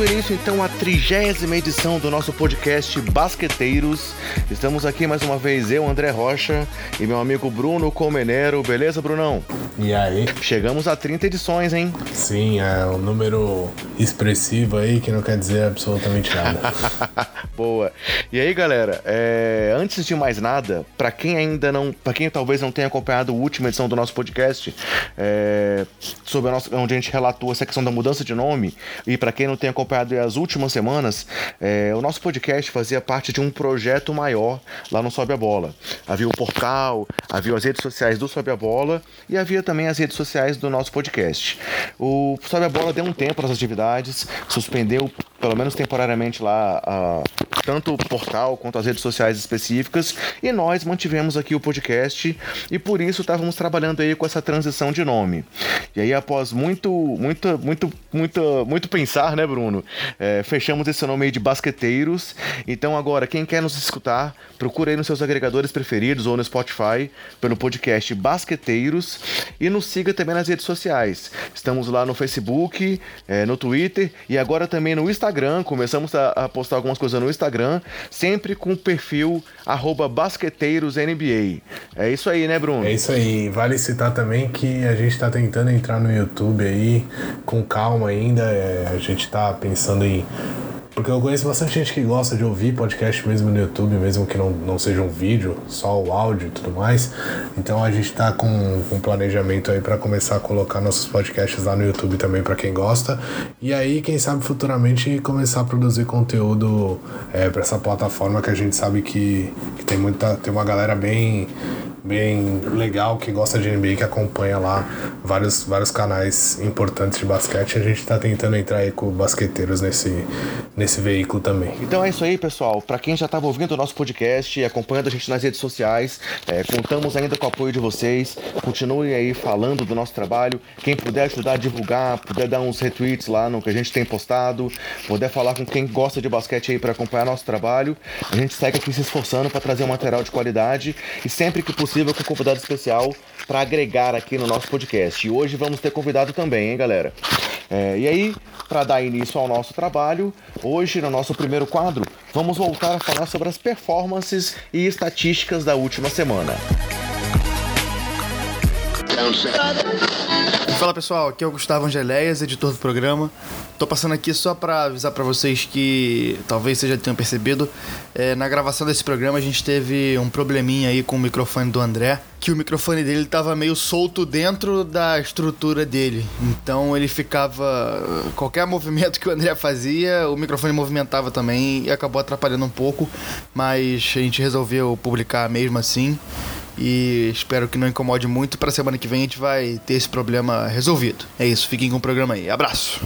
Dando início então à trigésima edição do nosso podcast Basqueteiros. Estamos aqui mais uma vez, eu, André Rocha, e meu amigo Bruno Comenero. Beleza, Brunão? E aí? Chegamos a 30 edições, hein? Sim, é um número expressivo aí que não quer dizer absolutamente nada. Boa. E aí, galera, é... antes de mais nada, para quem ainda não, para quem talvez não tenha acompanhado a última edição do nosso podcast, é... sobre a nossa... onde a gente relatou essa questão da mudança de nome, e para quem não tem acompanhado as últimas semanas, é... o nosso podcast fazia parte de um projeto maior lá no Sobe a Bola. Havia o portal, havia as redes sociais do Sobe a Bola e havia também as redes sociais do nosso podcast. O Sobe a Bola deu um tempo nas atividades, suspendeu pelo menos temporariamente lá a, tanto o portal quanto as redes sociais específicas e nós mantivemos aqui o podcast e por isso estávamos trabalhando aí com essa transição de nome. E aí após muito, muito, muito, muito, muito pensar, né, Bruno, é, fechamos esse nome aí de Basqueteiros. Então agora quem quer nos escutar, procure aí nos seus agregadores preferidos ou no Spotify pelo podcast Basqueteiros e nos siga também nas redes sociais. Estamos lá no Facebook, é, no Twitter e agora também no Instagram. Começamos a, a postar algumas coisas no Instagram, sempre com o perfil basqueteirosNBA. É isso aí, né, Bruno? É isso aí. Vale citar também que a gente está tentando entrar no YouTube aí com calma ainda. É, a gente está pensando em porque eu conheço bastante gente que gosta de ouvir podcast mesmo no YouTube, mesmo que não, não seja um vídeo, só o áudio e tudo mais. Então a gente tá com um planejamento aí para começar a colocar nossos podcasts lá no YouTube também para quem gosta. E aí, quem sabe futuramente começar a produzir conteúdo é, para essa plataforma que a gente sabe que, que tem muita. tem uma galera bem bem legal que gosta de NBA, que acompanha lá vários, vários canais importantes de basquete. A gente está tentando entrar aí com basqueteiros nesse, nesse veículo também. Então é isso aí, pessoal. Para quem já estava ouvindo o nosso podcast e acompanhando a gente nas redes sociais, é, contamos ainda com o apoio de vocês. Continuem aí falando do nosso trabalho. Quem puder ajudar a divulgar, puder dar uns retweets lá no que a gente tem postado, puder falar com quem gosta de basquete aí para acompanhar nosso trabalho. A gente segue aqui se esforçando para trazer um material de qualidade e sempre que possível possível com convidado especial para agregar aqui no nosso podcast. E hoje vamos ter convidado também, hein, galera? É, e aí, para dar início ao nosso trabalho, hoje no nosso primeiro quadro, vamos voltar a falar sobre as performances e estatísticas da última semana. Fala pessoal, aqui é o Gustavo Angeléias, editor do programa. Tô passando aqui só para avisar para vocês que talvez vocês já tenham percebido, é, na gravação desse programa a gente teve um probleminha aí com o microfone do André, que o microfone dele tava meio solto dentro da estrutura dele. Então ele ficava qualquer movimento que o André fazia, o microfone movimentava também e acabou atrapalhando um pouco, mas a gente resolveu publicar mesmo assim e espero que não incomode muito. Para semana que vem a gente vai ter esse problema resolvido. É isso, fiquem com o programa aí. Abraço.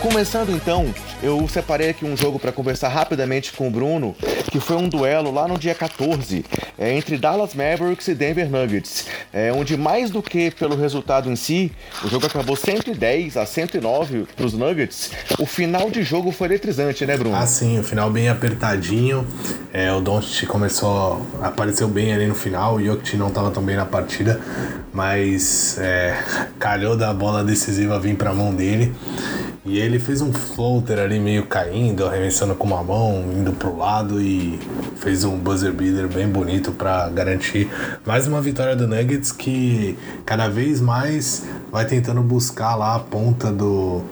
Começando então eu separei aqui um jogo para conversar rapidamente com o Bruno, que foi um duelo lá no dia 14, é, entre Dallas Mavericks e Denver Nuggets, é, onde mais do que pelo resultado em si, o jogo acabou 110 a 109 para os Nuggets. O final de jogo foi eletrizante, né, Bruno? Ah, sim, o final bem apertadinho. É, o Doncic começou, apareceu bem ali no final, o Jokic não estava tão bem na partida, mas é, calhou da bola decisiva vir para a mão dele. E ele fez um floater ali meio caindo, arremessando com uma mão, indo pro lado e fez um buzzer beater bem bonito para garantir mais uma vitória do Nuggets que cada vez mais vai tentando buscar lá a ponta do,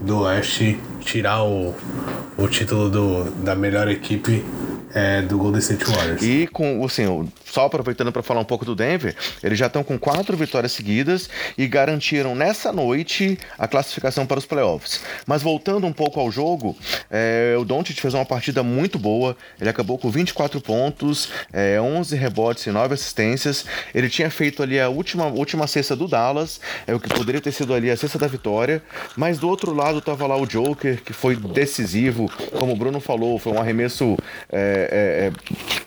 do Oeste, tirar o, o título do, da melhor equipe é, do Golden State Warriors. E com, assim, só aproveitando para falar um pouco do Denver, eles já estão com quatro vitórias seguidas e garantiram nessa noite a classificação para os playoffs. Mas voltando um pouco ao jogo, é, o Doncic fez uma partida muito boa. Ele acabou com 24 pontos, é, 11 rebotes e 9 assistências. Ele tinha feito ali a última, última cesta do Dallas, é o que poderia ter sido ali a cesta da vitória. Mas do outro lado estava lá o Joker, que foi decisivo, como o Bruno falou, foi um arremesso é, é, é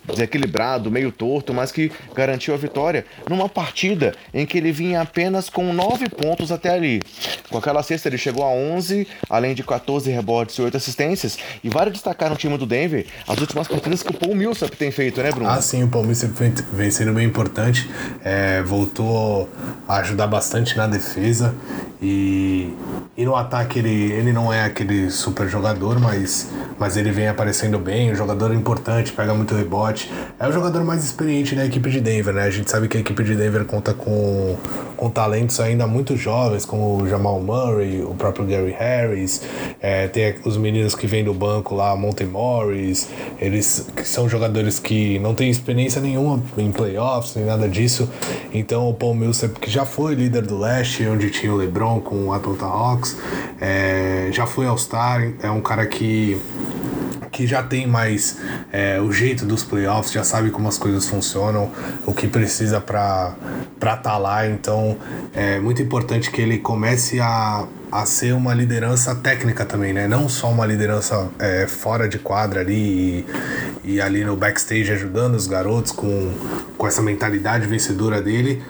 desequilibrado, meio torto, mas que garantiu a vitória numa partida em que ele vinha apenas com 9 pontos até ali. Com aquela cesta ele chegou a 11, além de 14 rebotes e 8 assistências, e vale destacar no time do Denver as últimas partidas que o Paul Millsap tem feito, né, Bruno? Ah, sim, o Paul Millsap vem sendo bem importante, é, voltou a ajudar bastante na defesa e, e no ataque ele, ele não é aquele super jogador, mas, mas ele vem aparecendo bem, um jogador importante, pega muito rebote. É o jogador mais experiente da equipe de Denver, né? A gente sabe que a equipe de Denver conta com, com talentos ainda muito jovens, como o Jamal Murray, o próprio Gary Harris, é, tem os meninos que vêm do banco lá, Monte Morris, eles são jogadores que não têm experiência nenhuma em playoffs, nem nada disso. Então o Paul Millsap, que já foi líder do leste, onde tinha o LeBron, com o Atlanta Hawks, é, já foi All-Star, é um cara que que já tem mais é, o jeito dos playoffs, já sabe como as coisas funcionam, o que precisa para estar tá lá. Então é muito importante que ele comece a, a ser uma liderança técnica também, né? Não só uma liderança é, fora de quadra ali e, e, ali no backstage ajudando os garotos com, com essa mentalidade vencedora dele,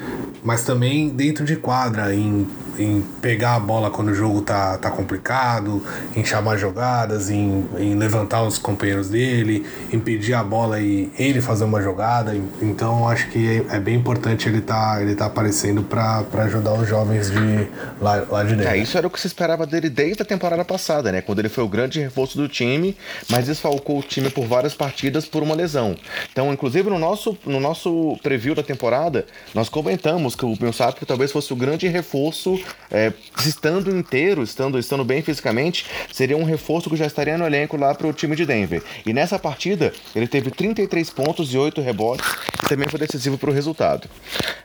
mas também dentro de quadra, em em pegar a bola quando o jogo tá, tá complicado, em chamar jogadas, em, em levantar os companheiros dele, impedir a bola e ele fazer uma jogada. Então acho que é, é bem importante ele tá, ele tá aparecendo para ajudar os jovens de lá, lá de dentro. É, isso era o que se esperava dele desde a temporada passada, né? Quando ele foi o grande reforço do time, mas desfalcou o time por várias partidas por uma lesão. Então, inclusive no nosso, no nosso preview da temporada, nós comentamos que o Millsap talvez fosse o grande reforço é, estando inteiro, estando, estando bem fisicamente, seria um reforço que já estaria no elenco lá para o time de Denver. E nessa partida, ele teve 33 pontos e 8 rebotes também foi decisivo para o resultado.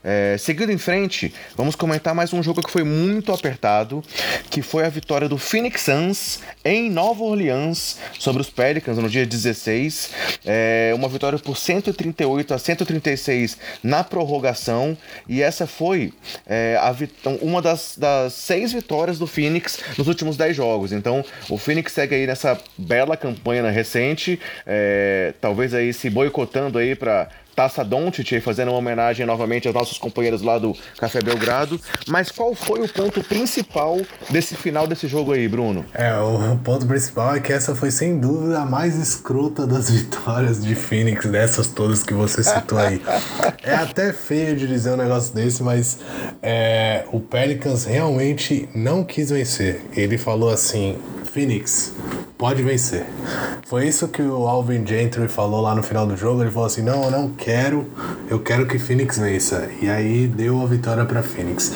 É, seguindo em frente, vamos comentar mais um jogo que foi muito apertado, que foi a vitória do Phoenix Suns em Nova Orleans sobre os Pelicans no dia 16. É, uma vitória por 138 a 136 na prorrogação e essa foi é, a, uma das das, seis vitórias do Phoenix nos últimos dez jogos. Então, o Phoenix segue aí nessa bela campanha recente, é, talvez aí se boicotando aí para Taça Doncic, fazendo uma homenagem novamente aos nossos companheiros lá do Café Belgrado. Mas qual foi o ponto principal desse final desse jogo aí, Bruno? É, o ponto principal é que essa foi sem dúvida a mais escrota das vitórias de Phoenix, dessas todas que você citou aí. é até feio de dizer um negócio desse, mas é, o Pelicans realmente não quis vencer. Ele falou assim: Phoenix, pode vencer. Foi isso que o Alvin Gentry falou lá no final do jogo. Ele falou assim: não, eu não quero, eu quero que Phoenix vença. E aí deu a vitória para Phoenix.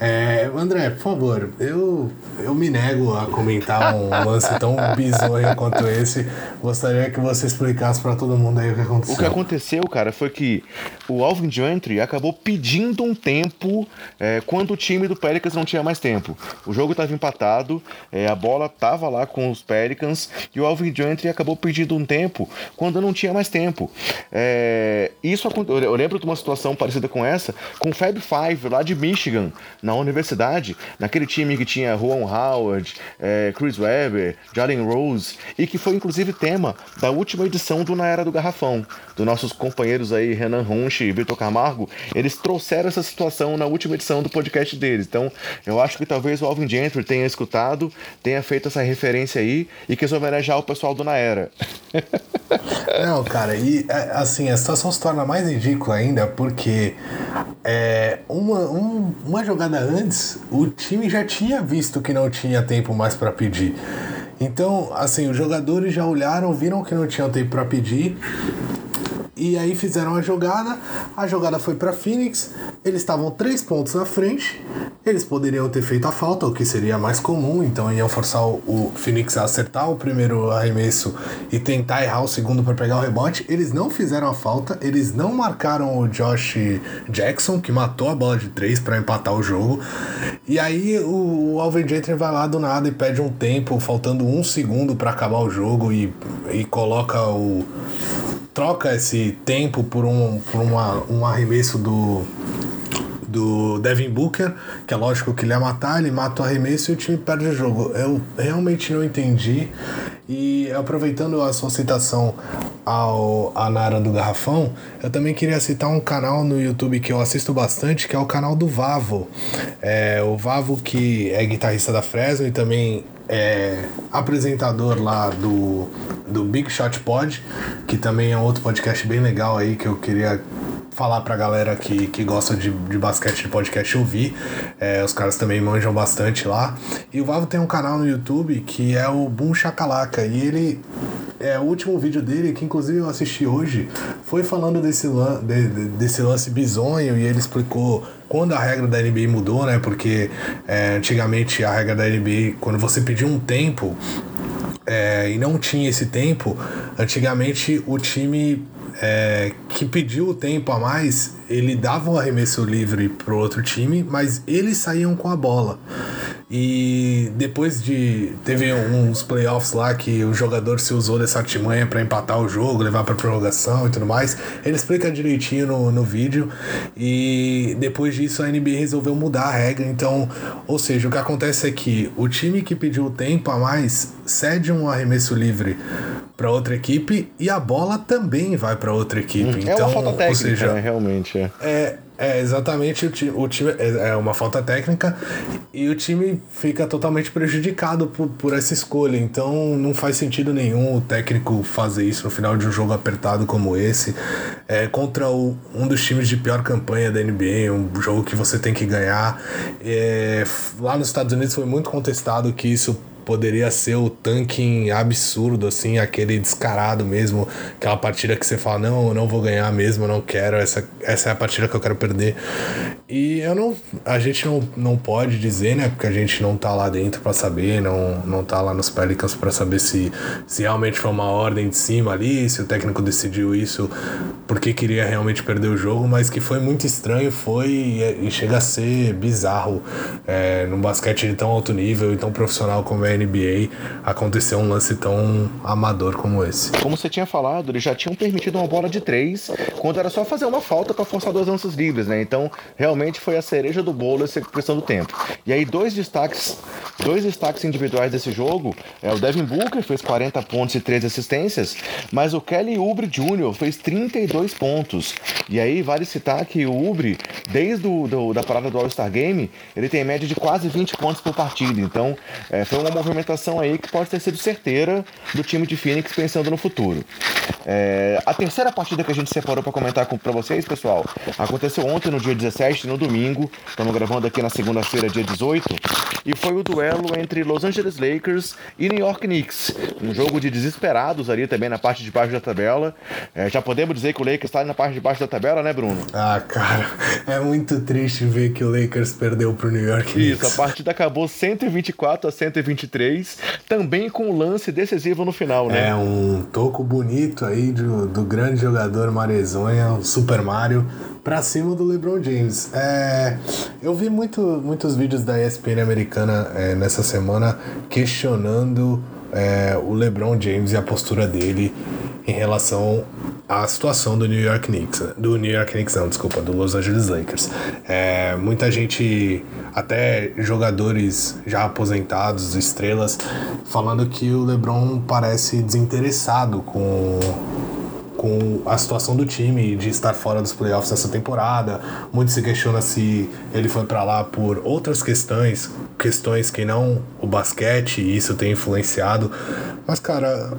É, André, por favor, eu, eu me nego a comentar um lance tão bizonho quanto esse. Gostaria que você explicasse para todo mundo aí o que aconteceu. O que aconteceu, cara, foi que o Alvin Gentry acabou pedindo um tempo é, quando o time do Pelicans não tinha mais tempo. O jogo estava empatado, é, a bola estava lá com os Pelicans e o Alvin Gentry acabou pedindo um tempo quando não tinha mais tempo. É, isso eu lembro de uma situação parecida com essa com o Fab Five lá de Michigan, na universidade, naquele time que tinha Juan Howard, é, Chris Webber, Jalen Rose e que foi inclusive tema da última edição do Na Era do Garrafão, dos nossos companheiros aí Renan Runch e Vitor Camargo. Eles trouxeram essa situação na última edição do podcast deles. Então, eu acho que talvez o Alvin Gentry tenha escutado, tenha feito essa referência aí e quis homenagear o pessoal do Na Era. Não, cara, e é, assim, a situação se torna mais ridícula ainda porque é, uma, um, uma jogada antes, o time já tinha visto que não tinha tempo mais para pedir. Então, assim, os jogadores já olharam, viram que não tinham tempo para pedir e aí fizeram a jogada, a jogada foi para Phoenix, eles estavam três pontos na frente, eles poderiam ter feito a falta, o que seria mais comum, então iam forçar o, Phoenix a acertar o primeiro arremesso e tentar errar o segundo para pegar o rebote. Eles não fizeram a falta, eles não marcaram o Josh Jackson, que matou a bola de três para empatar o jogo. E aí o, o Alvin Gentry vai lá do nada e pede um tempo, faltando um segundo para acabar o jogo e, e coloca o troca esse tempo por um, por uma, um arremesso do, do Devin Booker, que é lógico que ele ia matar, ele mata o arremesso e o time perde o jogo. Eu realmente não entendi. E aproveitando a sua citação ao, a Nara do Garrafão, eu também queria citar um canal no YouTube que eu assisto bastante, que é o canal do Vavo. É, o Vavo que é guitarrista da Fresno e também é apresentador lá do, do Big Shot Pod, que também é outro podcast bem legal aí que eu queria falar pra galera que, que gosta de, de basquete de podcast ouvir. É, os caras também manjam bastante lá. E o Vavo tem um canal no YouTube que é o Boom Chacalaca. E ele. É, o último vídeo dele, que inclusive eu assisti hoje, foi falando desse, lan de, de, desse lance bizonho e ele explicou quando a regra da NBA mudou, né? Porque é, antigamente a regra da NBA, quando você pediu um tempo é, e não tinha esse tempo, antigamente o time é, que pediu o tempo a mais, ele dava o um arremesso livre pro outro time, mas eles saíam com a bola. E depois de. Teve uns playoffs lá que o jogador se usou dessa artimanha para empatar o jogo, levar para prorrogação e tudo mais. Ele explica direitinho no, no vídeo. E depois disso a NBA resolveu mudar a regra. Então, ou seja, o que acontece é que o time que pediu o tempo a mais cede um arremesso livre para outra equipe e a bola também vai para outra equipe. Hum, então, é uma falta técnica, ou seja, né, realmente. É. é é, exatamente. O time, o time é, é uma falta técnica e o time fica totalmente prejudicado por, por essa escolha. Então não faz sentido nenhum o técnico fazer isso no final de um jogo apertado como esse. É, contra o, um dos times de pior campanha da NBA, um jogo que você tem que ganhar. É, lá nos Estados Unidos foi muito contestado que isso poderia ser o tanking absurdo, assim, aquele descarado mesmo, aquela partida que você fala, não, eu não vou ganhar mesmo, eu não quero, essa, essa é a partida que eu quero perder. E eu não. A gente não, não pode dizer, né? Porque a gente não tá lá dentro para saber, não, não tá lá nos Pelicans para saber se, se realmente foi uma ordem de cima ali, se o técnico decidiu isso porque queria realmente perder o jogo, mas que foi muito estranho, foi e, e chega a ser bizarro é, num basquete de tão alto nível e tão profissional como é NBA acontecer um lance tão amador como esse. Como você tinha falado, eles já tinham permitido uma bola de três quando era só fazer uma falta para forçar dois lances livres, né? Então, realmente foi a cereja do bolo essa questão do tempo. E aí, dois destaques, dois destaques individuais desse jogo é o Devin Booker fez 40 pontos e 13 assistências, mas o Kelly Oubre Jr. fez 32 pontos. E aí, vale citar que o Oubre, desde o, do, da parada do All-Star Game, ele tem média de quase 20 pontos por partida. Então, é, foi uma movimentação aí que pode ter sido certeira do time de Phoenix pensando no futuro. É, a terceira partida que a gente separou para comentar para vocês, pessoal, aconteceu ontem, no dia 17, no domingo. Estamos gravando aqui na segunda-feira, dia 18. E foi o duelo entre Los Angeles Lakers e New York Knicks. Um jogo de desesperados ali também na parte de baixo da tabela. É, já podemos dizer que o Lakers está na parte de baixo da tabela, né, Bruno? Ah, cara, é muito triste ver que o Lakers perdeu pro New York Knicks. Isso, a partida acabou 124 a 123, também com um lance decisivo no final, né? É, um toco bonito aí do, do grande jogador Marezonha, o Super Mario, pra cima do LeBron James. É, eu vi muito, muitos vídeos da ESPN americana é, nessa semana questionando é, o LeBron James e a postura dele em relação à situação do New York Knicks, do New York Knicks não, desculpa, do Los Angeles Lakers. É, muita gente, até jogadores já aposentados, estrelas, falando que o LeBron parece desinteressado com com a situação do time de estar fora dos playoffs essa temporada. Muito se questiona se ele foi para lá por outras questões, questões que não o basquete, e isso tem influenciado. Mas, cara,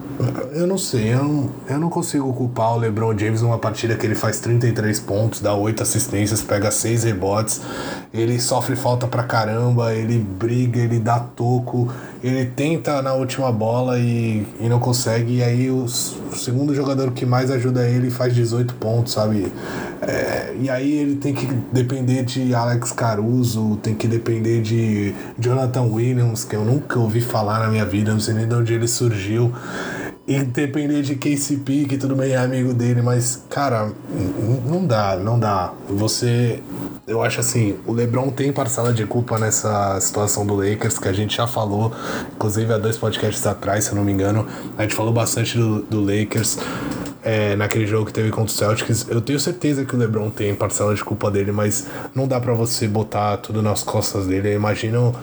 eu não sei, eu não, eu não consigo culpar o LeBron James numa partida que ele faz 33 pontos, dá 8 assistências, pega 6 rebotes, ele sofre falta pra caramba, ele briga, ele dá toco, ele tenta na última bola e, e não consegue, e aí o, o segundo jogador que mais ajuda ele faz 18 pontos, sabe? É, e aí ele tem que depender de Alex Caruso, tem que depender de Jonathan Williams, que eu nunca ouvi falar na minha vida, não sei nem de onde ele surgiu. E depender de KCP, que tudo bem é amigo dele, mas, cara, não dá, não dá. Você. Eu acho assim, o LeBron tem parcela de culpa nessa situação do Lakers, que a gente já falou, inclusive há dois podcasts atrás, se eu não me engano. A gente falou bastante do, do Lakers. É, naquele jogo que teve contra o Celtics. Eu tenho certeza que o LeBron tem parcela de culpa dele, mas não dá para você botar tudo nas costas dele. Imagina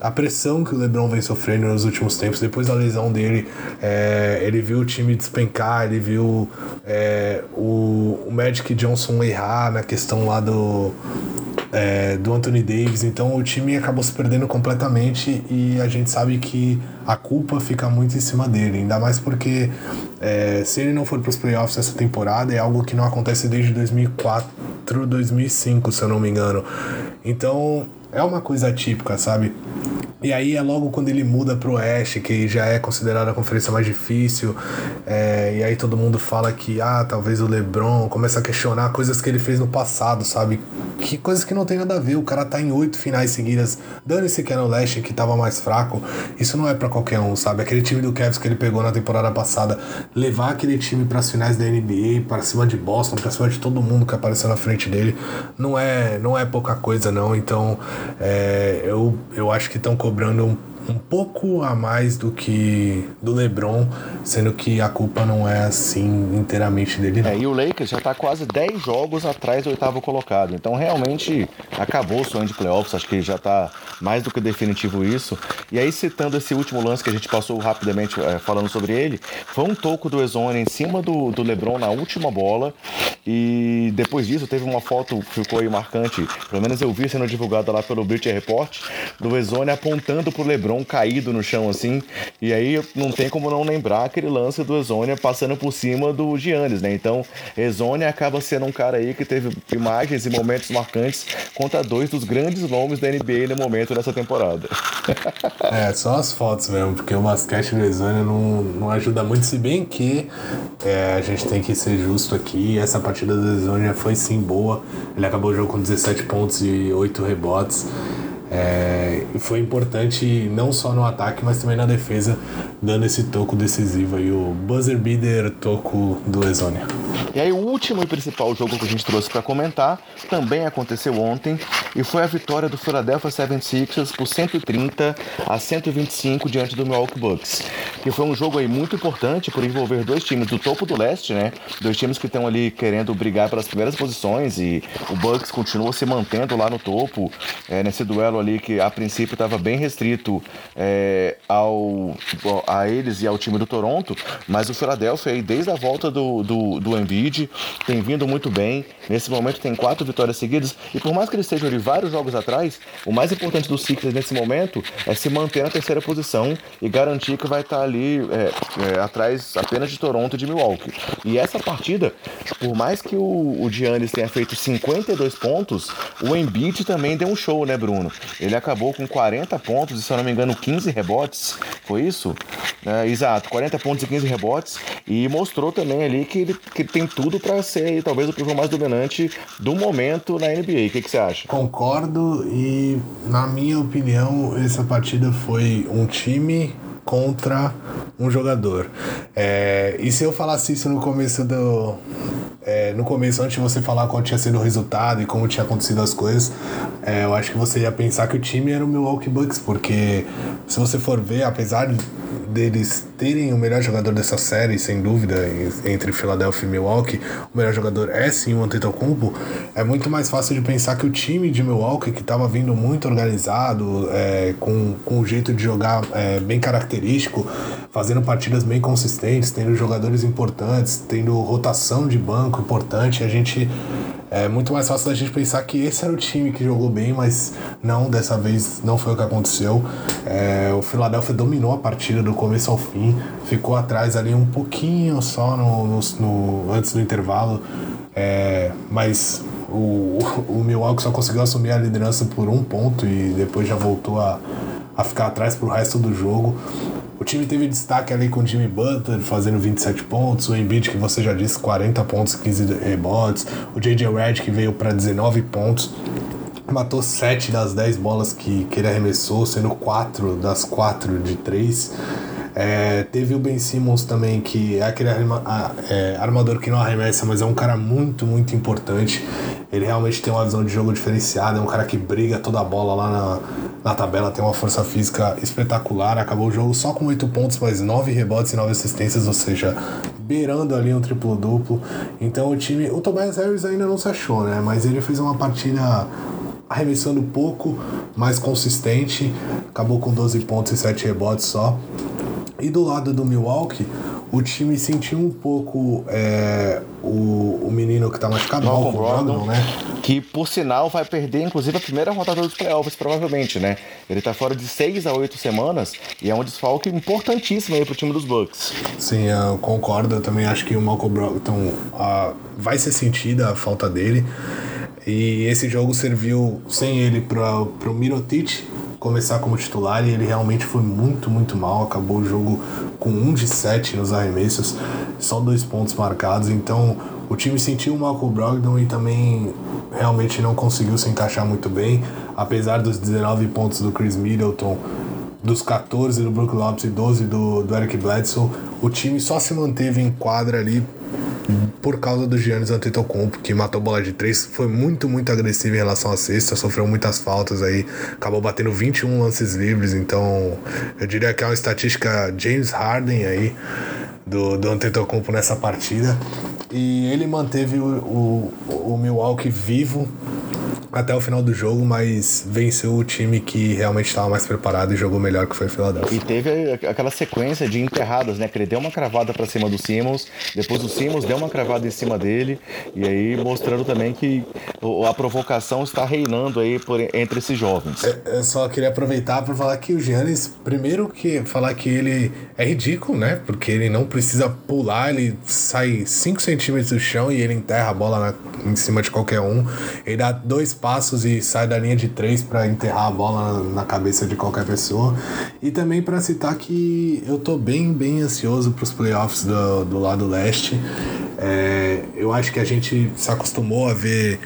a pressão que o LeBron vem sofrendo nos últimos tempos. Depois da lesão dele, é, ele viu o time despencar, ele viu é, o, o Magic Johnson errar na questão lá do é, do Anthony Davis. Então o time acabou se perdendo completamente e a gente sabe que a culpa fica muito em cima dele. Ainda mais porque é, se ele não for para os playoffs essa temporada é algo que não acontece desde 2004, 2005, se eu não me engano. Então é uma coisa típica, sabe? E aí é logo quando ele muda pro Oeste, que já é considerada a conferência mais difícil. É, e aí todo mundo fala que, ah, talvez o LeBron começa a questionar coisas que ele fez no passado, sabe? Que coisas que não tem nada a ver. O cara tá em oito finais seguidas. Dane-se que é no Leste, que tava mais fraco. Isso não é para qualquer um, sabe? Aquele time do Cavs que ele pegou na temporada passada, levar aquele time para as finais da NBA, para cima de Boston, para cima de todo mundo que apareceu na frente dele, não é, não é pouca coisa, não. Então, é, eu, eu acho que estão cobrando um um pouco a mais do que do LeBron, sendo que a culpa não é assim inteiramente dele. Não. É, e o Lakers já está quase 10 jogos atrás do oitavo colocado. Então realmente acabou o sonho de playoffs, acho que já está mais do que definitivo isso. E aí, citando esse último lance que a gente passou rapidamente é, falando sobre ele, foi um toco do Ezone em cima do, do LeBron na última bola. E depois disso teve uma foto que ficou aí marcante, pelo menos eu vi sendo divulgada lá pelo Bleacher Report, do Ezone apontando pro LeBron caído no chão assim. E aí não tem como não lembrar aquele lance do Exônia passando por cima do Giannis, né? Então, Exônia acaba sendo um cara aí que teve imagens e momentos marcantes contra dois dos grandes nomes da NBA no momento nessa temporada. é, só as fotos mesmo, porque o basquete do Exônia não, não ajuda muito, se bem que é, a gente tem que ser justo aqui. Essa partida do Exônia foi sim boa. Ele acabou o jogo com 17 pontos e 8 rebotes. É, foi importante não só no ataque, mas também na defesa, dando esse toco decisivo aí, o buzzer beater toco do Exônia. E aí o último e principal jogo que a gente trouxe para comentar também aconteceu ontem e foi a vitória do Philadelphia 76ers por 130 a 125 diante do Milwaukee Bucks, que foi um jogo aí muito importante por envolver dois times do topo do leste, né? Dois times que estão ali querendo brigar pelas primeiras posições e o Bucks continua se mantendo lá no topo é, nesse duelo ali que a princípio estava bem restrito é, ao, a eles e ao time do Toronto, mas o Philadelphia aí, desde a volta do, do, do Embiid tem vindo muito bem. Nesse momento tem quatro vitórias seguidas e por mais que eles estejam de vários jogos atrás, o mais importante do Sixers nesse momento é se manter na terceira posição e garantir que vai estar ali é, é, atrás apenas de Toronto e de Milwaukee. E essa partida, por mais que o, o Giannis tenha feito 52 pontos, o Embiid também deu um show, né, Bruno? Ele acabou com 40 pontos e, se eu não me engano, 15 rebotes. Foi isso? É, exato, 40 pontos e 15 rebotes. E mostrou também ali que ele, que tem tudo para ser talvez o pivô mais dominante do momento na NBA. O que, que você acha? Concordo e, na minha opinião, essa partida foi um time contra um jogador. É, e se eu falasse isso no começo do. É, no começo, antes de você falar qual tinha sido o resultado e como tinha acontecido as coisas, é, eu acho que você ia pensar que o time era o Milwaukee Bucks, porque se você for ver, apesar deles terem o melhor jogador dessa série, sem dúvida, entre Philadelphia e Milwaukee, o melhor jogador é sim o Antetokounmpo, é muito mais fácil de pensar que o time de Milwaukee, que estava vindo muito organizado, é, com, com um jeito de jogar é, bem característico, fazendo partidas bem consistentes, tendo jogadores importantes, tendo rotação de banco importante, a gente é muito mais fácil da gente pensar que esse era o time que jogou bem, mas não, dessa vez não foi o que aconteceu. É, o Philadelphia dominou a partida do começo ao fim, ficou atrás ali um pouquinho só no, no, no antes do intervalo, é, mas o, o Milwaukee só conseguiu assumir a liderança por um ponto e depois já voltou a, a ficar atrás para o resto do jogo. O time teve destaque ali com o Jimmy Butler fazendo 27 pontos, o Embiid, que você já disse, 40 pontos, 15 rebotes, o J.J. Redd, que veio para 19 pontos, matou 7 das 10 bolas que, que ele arremessou, sendo 4 das 4 de 3. É, teve o Ben Simmons também, que é aquele arma, é, armador que não arremessa, mas é um cara muito, muito importante. Ele realmente tem uma visão de jogo diferenciada, é um cara que briga toda a bola lá na, na tabela, tem uma força física espetacular. Acabou o jogo só com 8 pontos, mas 9 rebotes e 9 assistências, ou seja, beirando ali um triplo-duplo. Então o time. O Tobias Harris ainda não se achou, né? Mas ele fez uma partida arremessando pouco, mais consistente. Acabou com 12 pontos e 7 rebotes só. E do lado do Milwaukee, o time sentiu um pouco é, o, o menino que tá machucado, Malcolm Brogdon, né? Que, por sinal, vai perder, inclusive, a primeira rodada dos playoffs, provavelmente, né? Ele tá fora de 6 a 8 semanas e é um desfalque importantíssimo aí pro time dos Bucks. Sim, eu concordo. Eu também acho que o Malcolm Brogdon uh, vai ser sentida a falta dele. E esse jogo serviu sem ele para o Mirotic começar como titular e ele realmente foi muito, muito mal. Acabou o jogo com 1 de 7 nos arremessos, só dois pontos marcados. Então o time sentiu o Malcolm Brogdon e também realmente não conseguiu se encaixar muito bem. Apesar dos 19 pontos do Chris Middleton, dos 14 do Brook Lopes e 12 do, do Eric Bledsoe, o time só se manteve em quadra ali por causa do Giannis Antetokounmpo, que matou bola de três, foi muito, muito agressivo em relação à cesta, sofreu muitas faltas aí, acabou batendo 21 lances livres, então eu diria que é uma estatística James Harden aí do, do Antetokounmpo nessa partida. E ele manteve o, o, o Milwaukee vivo até o final do jogo, mas venceu o time que realmente estava mais preparado e jogou melhor que foi o Philadelphia. E teve aquela sequência de enterradas, né? Que ele deu uma cravada para cima do Simmons, depois o Simmons deu uma cravada em cima dele, e aí mostrando também que a provocação está reinando aí por, entre esses jovens. É, eu só queria aproveitar para falar que o Giannis, primeiro que falar que ele é ridículo, né? Porque ele não precisa pular, ele sai 5 centímetros do chão e ele enterra a bola na, em cima de qualquer um. Ele dá dois passos e sai da linha de três para enterrar a bola na cabeça de qualquer pessoa. E também para citar que eu tô bem, bem ansioso para os playoffs do, do lado leste. É, eu acho que a gente se acostumou a ver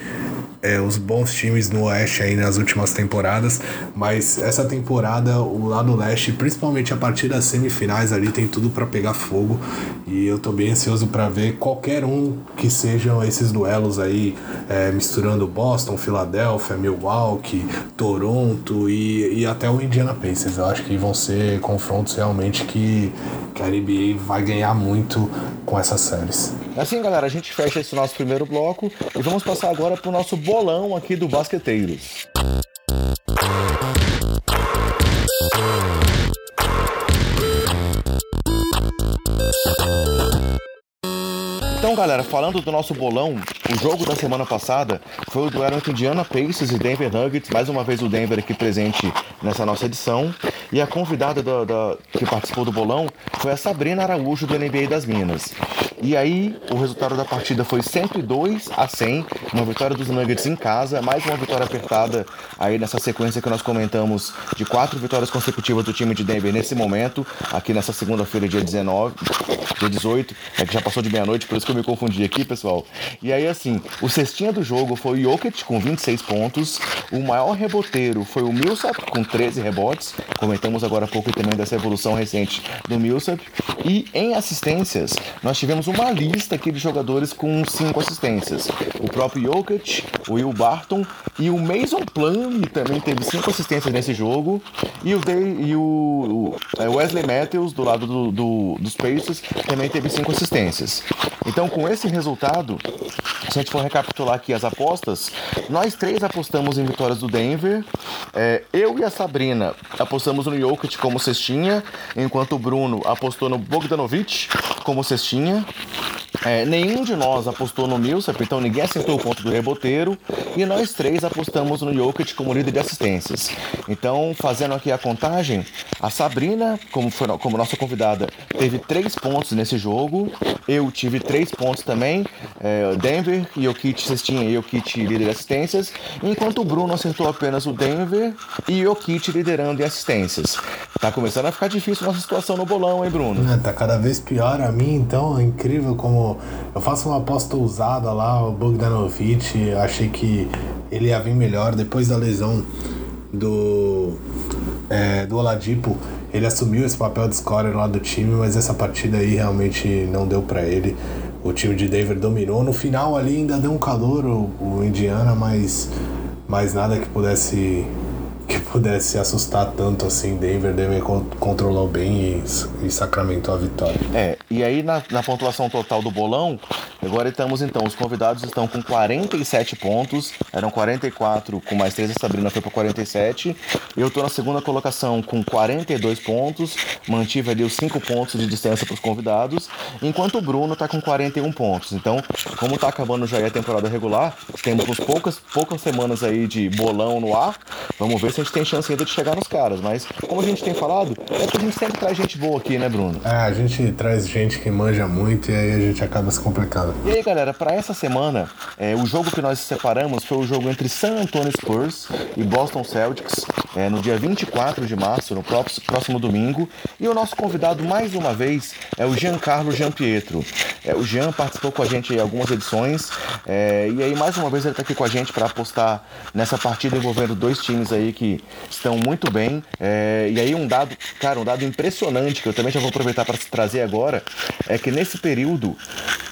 é, os bons times no Oeste aí nas últimas temporadas, mas essa temporada o lado leste, principalmente a partir das semifinais ali, tem tudo para pegar fogo e eu tô bem ansioso para ver qualquer um que sejam esses duelos aí, é, misturando Boston, Filadélfia, Milwaukee, Toronto e, e até o Indiana Pacers. Eu acho que vão ser confrontos realmente que, que a NBA vai ganhar muito com essas séries. Assim, galera, a gente fecha esse nosso primeiro bloco e vamos passar agora pro nosso bolão aqui do Basqueteiros. Então, galera, falando do nosso bolão, o jogo da semana passada foi o duelo entre Indiana Pacers e Denver Nuggets. Mais uma vez o Denver aqui presente nessa nossa edição. E a convidada da, que participou do bolão foi a Sabrina Araújo do NBA das Minas. E aí, o resultado da partida foi 102 a 100, uma vitória dos Nuggets em casa, mais uma vitória apertada aí nessa sequência que nós comentamos de quatro vitórias consecutivas do time de Denver nesse momento, aqui nessa segunda-feira, dia 19, dia 18, é que já passou de meia-noite, por isso que eu me confundi aqui, pessoal. E aí, assim, o cestinha do jogo foi o Jokic com 26 pontos, o maior reboteiro foi o Millsap com 13 rebotes, comentamos agora há pouco também dessa evolução recente do Millsap, e em assistências, nós tivemos uma lista aqui de jogadores com cinco assistências. O próprio Jokic, o Will Barton e o Mason Plumlee também teve cinco assistências nesse jogo. E o, Day, e o, é, Wesley Matthews, do lado do, do, dos Pacers, também teve cinco assistências. Então, com esse resultado, se a gente for recapitular aqui as apostas, nós três apostamos em vitórias do Denver. É, eu e a Sabrina apostamos no Jokic como cestinha, enquanto o Bruno apostou no Bogdanovic como cestinha. É, nenhum de nós apostou no Millsap, então ninguém acertou o ponto do reboteiro. E nós três apostamos no Jokic como líder de assistências. Então, fazendo aqui a contagem, a Sabrina, como, foi, como nossa convidada, teve três pontos nesse jogo. Eu tive três pontos também. É, Denver, Jokic cestinha e Jokic líder de assistências. Enquanto o Bruno acertou apenas o Denver e Jokic liderando em assistências. Tá começando a ficar difícil nossa situação no bolão, hein, Bruno? É, tá cada vez pior a mim, então é incrível como eu faço uma aposta ousada lá, o Bogdanovic, achei que ele ia vir melhor depois da lesão do é, do Oladipo. Ele assumiu esse papel de scorer lá do time, mas essa partida aí realmente não deu para ele. O time de Denver dominou. No final ali ainda deu um calor o, o Indiana, mas, mas nada que pudesse que pudesse assustar tanto assim. Denver, Denver controlou bem e, e sacramentou a vitória. É, e aí na, na pontuação total do bolão, agora estamos então, os convidados estão com 47 pontos, eram 44 com mais 3, a Sabrina foi para 47. Eu estou na segunda colocação com 42 pontos, mantive ali os 5 pontos de distância para os convidados, enquanto o Bruno está com 41 pontos. Então, como está acabando já a temporada regular, temos poucas, poucas semanas aí de bolão no ar, vamos ver se a gente tem chance ainda de chegar nos caras. Mas, como a gente tem falado, é que a gente sempre traz gente boa aqui, né, Bruno? É, a gente traz gente que manja muito e aí a gente acaba se complicando. E aí, galera, para essa semana, é, o jogo que nós separamos foi o jogo entre San Antonio Spurs e Boston Celtics, é, no dia 24 de março, no próximo, domingo. E o nosso convidado, mais uma vez, é o Giancarlo Giampietro. É, o Jean participou com a gente em algumas edições, é, e aí, mais uma vez, ele está aqui com a gente para apostar nessa partida envolvendo dois times aí que estão muito bem. É, e aí, um dado, cara, um dado impressionante que eu também já vou aproveitar para trazer agora é que nesse período,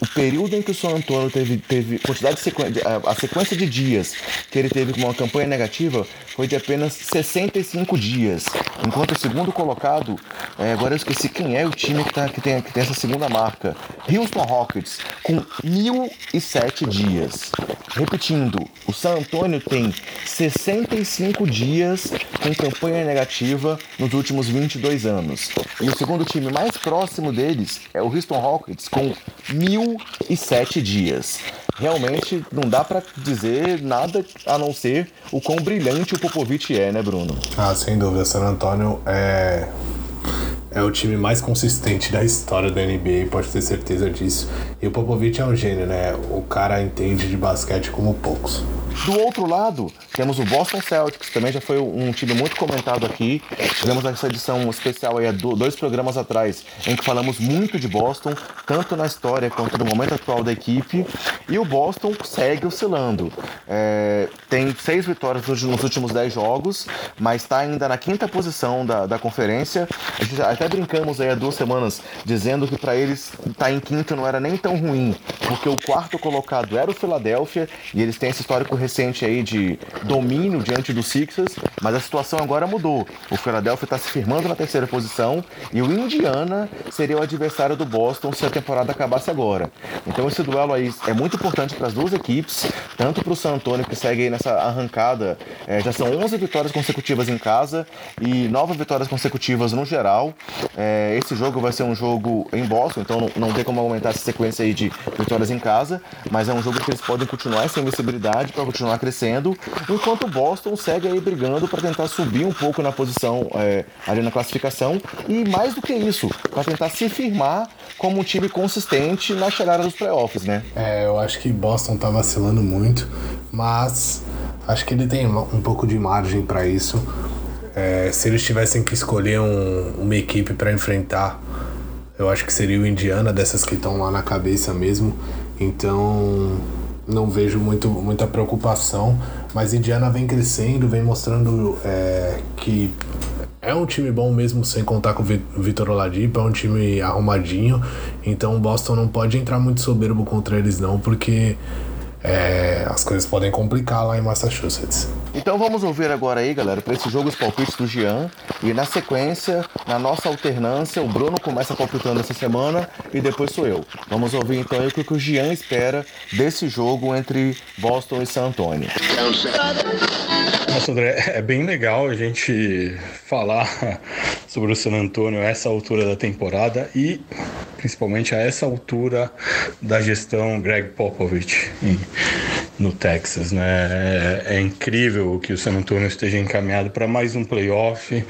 o período em que o San Antonio teve, teve quantidade de a, sequência de dias que ele teve com uma campanha negativa foi de apenas 65 dias. Enquanto o segundo colocado, é, agora eu esqueci quem é o time que, tá, que, tem, que tem essa segunda marca. Houston Rockets, com 1.007 dias. Repetindo, o San Antonio tem 65 dias com campanha negativa nos últimos 22 anos. E o segundo time mais próximo deles é o Houston Rockets, com 1.007 dias realmente não dá para dizer nada a não ser o quão brilhante o Popovich é, né, Bruno? Ah, sem dúvida. San Antonio é é o time mais consistente da história da NBA, pode ter certeza disso. E o Popovich é um gênio, né? O cara entende de basquete como poucos. Do outro lado, temos o Boston Celtics, também já foi um time muito comentado aqui. Tivemos essa edição especial aí, dois programas atrás, em que falamos muito de Boston, tanto na história quanto no momento atual da equipe. E o Boston segue oscilando. É, tem seis vitórias nos últimos dez jogos, mas está ainda na quinta posição da, da conferência. A gente até brincamos aí há duas semanas dizendo que para eles estar tá em quinto não era nem tão ruim, porque o quarto colocado era o Philadelphia e eles têm esse histórico recente aí de domínio diante do Sixers, mas a situação agora mudou. O Philadelphia está se firmando na terceira posição e o Indiana seria o adversário do Boston se a temporada acabasse agora. Então esse duelo aí é muito importante para as duas equipes, tanto para o San Antonio que segue aí nessa arrancada, é, já são 11 vitórias consecutivas em casa e 9 vitórias consecutivas no geral. É, esse jogo vai ser um jogo em Boston, então não, não tem como aumentar essa sequência aí de vitórias em casa, mas é um jogo que eles podem continuar sem invencibilidade para continuar crescendo, enquanto o Boston segue aí brigando para tentar subir um pouco na posição é, ali na classificação e mais do que isso, para tentar se firmar como um time consistente na chegada dos playoffs, né? É, eu acho que Boston tá vacilando muito, mas acho que ele tem um pouco de margem para isso. É, se eles tivessem que escolher um, uma equipe para enfrentar, eu acho que seria o Indiana, dessas que estão lá na cabeça mesmo. Então, não vejo muito, muita preocupação. Mas Indiana vem crescendo, vem mostrando é, que é um time bom mesmo sem contar com o Vitor Oladipo, é um time arrumadinho. Então o Boston não pode entrar muito soberbo contra eles não, porque é, as coisas podem complicar lá em Massachusetts. Então vamos ouvir agora aí, galera, para esse jogo os palpites do Jean. E na sequência, na nossa alternância, o Bruno começa palpitando essa semana e depois sou eu. Vamos ouvir então aí o que o Jean espera desse jogo entre Boston e San Antonio. Nossa, André, é bem legal a gente falar sobre o San Antonio a essa altura da temporada e principalmente a essa altura da gestão Greg Popovich no Texas, né? É, é incrível que o San Antonio esteja encaminhado para mais um playoff.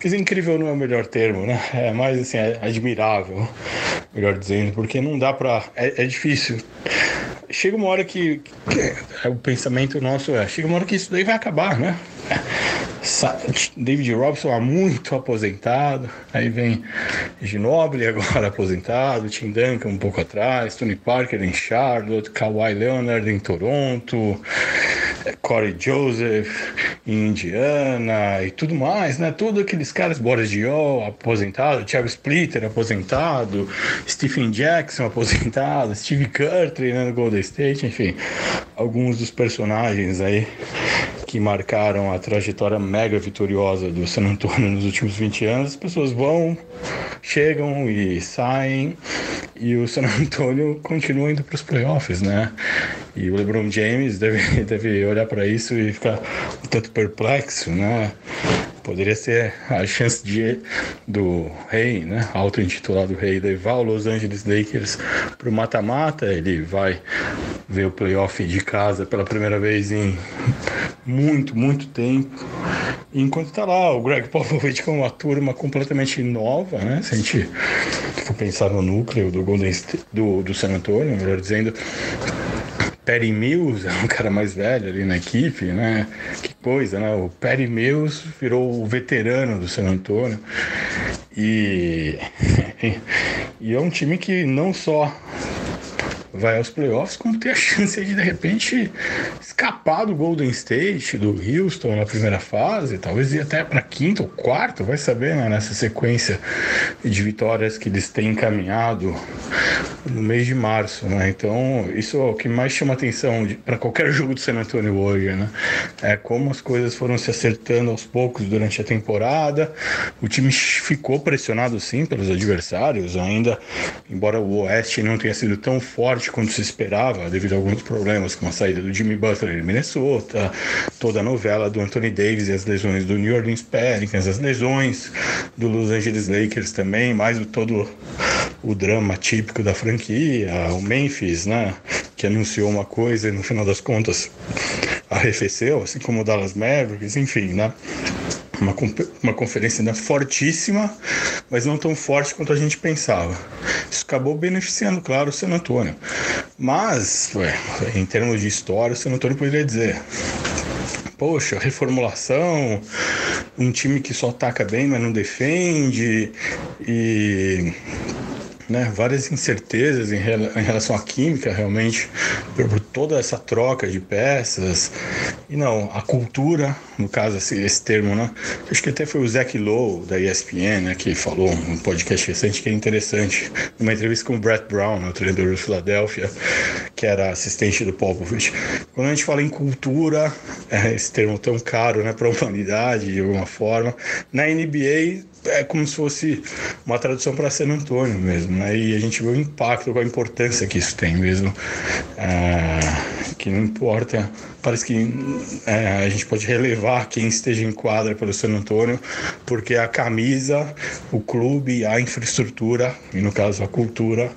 Quer dizer, incrível não é o melhor termo, né? É mais assim, é admirável, melhor dizendo, porque não dá para é, é difícil chega uma hora que, que é, o pensamento nosso é, chega uma hora que isso daí vai acabar, né? David Robson há muito aposentado, aí vem Ginobili agora aposentado, Tim Duncan um pouco atrás, Tony Parker em Charlotte, Kawhi Leonard em Toronto, Corey Joseph em Indiana. E tudo mais, né? Todos aqueles caras, Boris Diol aposentado, Thiago Splitter aposentado, Stephen Jackson aposentado, Steve Kerr treinando Golden State, enfim, alguns dos personagens aí que marcaram a trajetória mega vitoriosa do San Antonio nos últimos 20 anos, as pessoas vão, chegam e saem, e o San Antonio continua indo para os playoffs, né? E o LeBron James deve, deve olhar para isso e ficar um tanto perplexo, né? Poderia ser a chance de, do rei, né? Auto-intitulado rei, levar o Los Angeles Lakers para o mata-mata. Ele vai ver o playoff de casa pela primeira vez em muito, muito tempo. Enquanto tá lá o Greg Popovich com uma turma completamente nova, né? Se a gente for pensar no núcleo do Golden State, do, do San Antonio, melhor dizendo, Perry Mills é um cara mais velho ali na equipe, né? Que coisa, né? O Perry Mills virou o veterano do San Antonio. E, e é um time que não só vai aos playoffs, como ter a chance de de repente escapar do Golden State, do Houston na primeira fase, talvez ir até para quinto ou quarto, vai saber, né, nessa sequência de vitórias que eles têm encaminhado no mês de março, né? Então, isso é o que mais chama atenção para qualquer jogo do San Antonio hoje, né? É como as coisas foram se acertando aos poucos durante a temporada. O time ficou pressionado sim pelos adversários, ainda embora o Oeste não tenha sido tão forte quanto se esperava, devido a alguns problemas, como a saída do Jimmy Butler em Minnesota, toda a novela do Anthony Davis e as lesões do New Orleans Pelicans, as lesões do Los Angeles Lakers também, mais o todo o drama típico da franquia, o Memphis, né, que anunciou uma coisa e no final das contas arrefeceu, assim como o Dallas Mavericks, enfim, né? Uma, uma conferência ainda fortíssima, mas não tão forte quanto a gente pensava. Isso acabou beneficiando, claro, o San Antonio. Mas, ué, em termos de história, o San Antonio poderia dizer: poxa, reformulação, um time que só ataca bem, mas não defende, e né, várias incertezas em, relação à química, realmente, toda essa troca de peças. E não, a cultura, no caso, esse, esse termo, né? Acho que até foi o Zach Lowe, da ESPN, né, que falou num podcast recente que é interessante, numa entrevista com o Brett Brown, né, o treinador do Philadelphia, que era assistente do Popovich. Quando a gente fala em cultura, é esse termo tão caro né, para a humanidade, de alguma forma, na NBA é como se fosse uma tradução para San Antônio mesmo, né? E a gente vê o impacto, a importância que isso tem mesmo, é, que não importa, parece que é, a gente pode relevar quem esteja em quadra pelo San Antônio, porque a camisa, o clube, a infraestrutura, e no caso a cultura,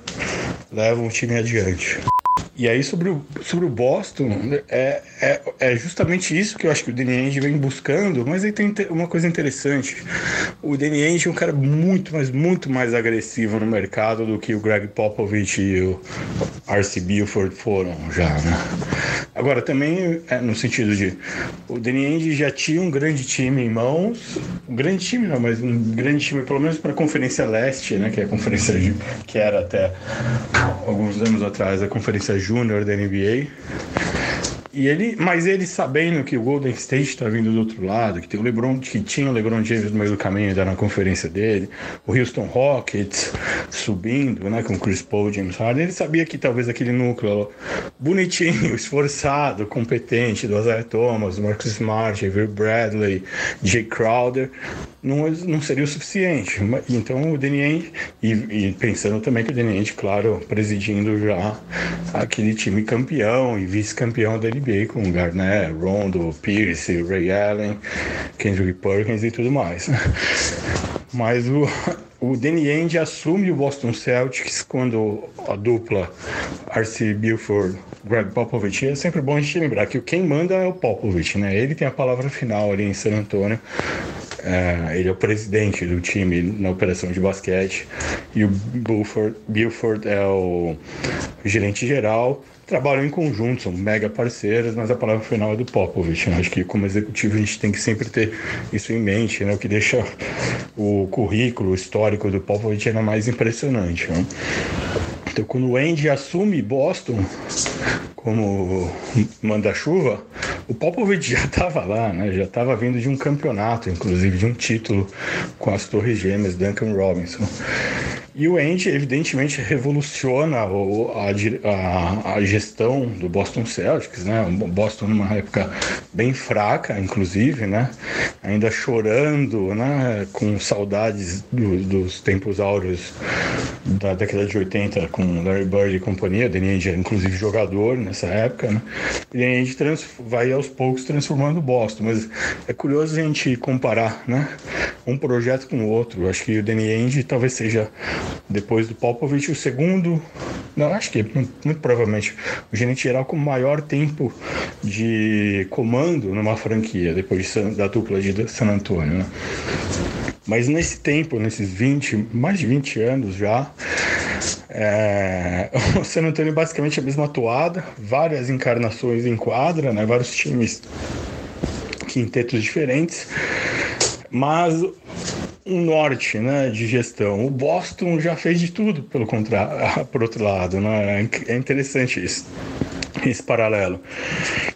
levam o time adiante. E aí, sobre o, sobre o Boston, é, é, é justamente isso que eu acho que o Danny Ainge vem buscando, mas aí tem uma coisa interessante. O Danny Ainge é um cara muito, mas muito mais agressivo no mercado do que o Greg Popovich e o R.C. Buford foram já, né? Agora, também é no sentido de o Danny Ainge já tinha um grande time em mãos, um grande time não, mas um grande time pelo menos para a Conferência Leste, né, que é a conferência que era até alguns anos atrás a Conferência Júnior da NBA. E ele, mas ele sabendo que o Golden State está vindo do outro lado, que tem o LeBron, que tinha o LeBron James no meio do caminho ainda na conferência dele, o Houston Rockets subindo, né, com Chris Paul, James Harden, ele sabia que talvez aquele núcleo bonitinho, esforçado, competente do Isaiah Thomas, Marcus Smart, Avery Bradley, Jay Crowder, não, não seria o suficiente. Então o Danny e, e pensando também que o Danny claro, presidindo já aquele time campeão e vice-campeão da NBA com Garnett, Rondo, Pierce, Ray Allen, Kendrick Perkins e tudo mais. Mas o, o Danny Ainge assume o Boston Celtics quando a dupla R.C. Buford Greg Popovich. É sempre bom a gente lembrar que quem manda é o Popovich, né? Ele tem a palavra final ali em San Antonio. É, ele é o presidente do time na operação de basquete e o Buford, Buford é o gerente geral trabalham em conjunto, são mega parceiros, mas a palavra final é do Popovich. Né? Acho que como executivo a gente tem que sempre ter isso em mente, né? o que deixa o currículo histórico do Popovich ainda mais impressionante. Né? Então, quando o Andy assume Boston como manda-chuva, o Popovich já estava lá, né? já estava vindo de um campeonato, inclusive de um título com as Torres Gêmeas, Duncan Robinson. E o Andy, evidentemente, revoluciona a, a, a, gestão do Boston Celtics, né? O Boston numa época bem fraca, inclusive, né? Ainda chorando, né? Com saudades do, dos tempos áureos da década de 80 com Larry Bird e companhia. Danny Ainge inclusive, jogador nessa época, né? E a Ainge vai aos poucos transformando o Boston. Mas é curioso a gente comparar, né? Um projeto com o outro. Acho que o Danny Ainge talvez seja depois do Popovich, o segundo, não, acho que muito provavelmente o gerente geral com maior tempo de comando numa franquia, depois da dupla de San Antonio. Né? Mas nesse tempo, nesses 20, mais de 20 anos já, é, o San Antonio basicamente é a mesma toada, várias encarnações em quadra, né, vários times, quintetos diferentes, mas um norte né, de gestão. O Boston já fez de tudo, pelo contrário, por outro lado. Né? É interessante isso esse paralelo.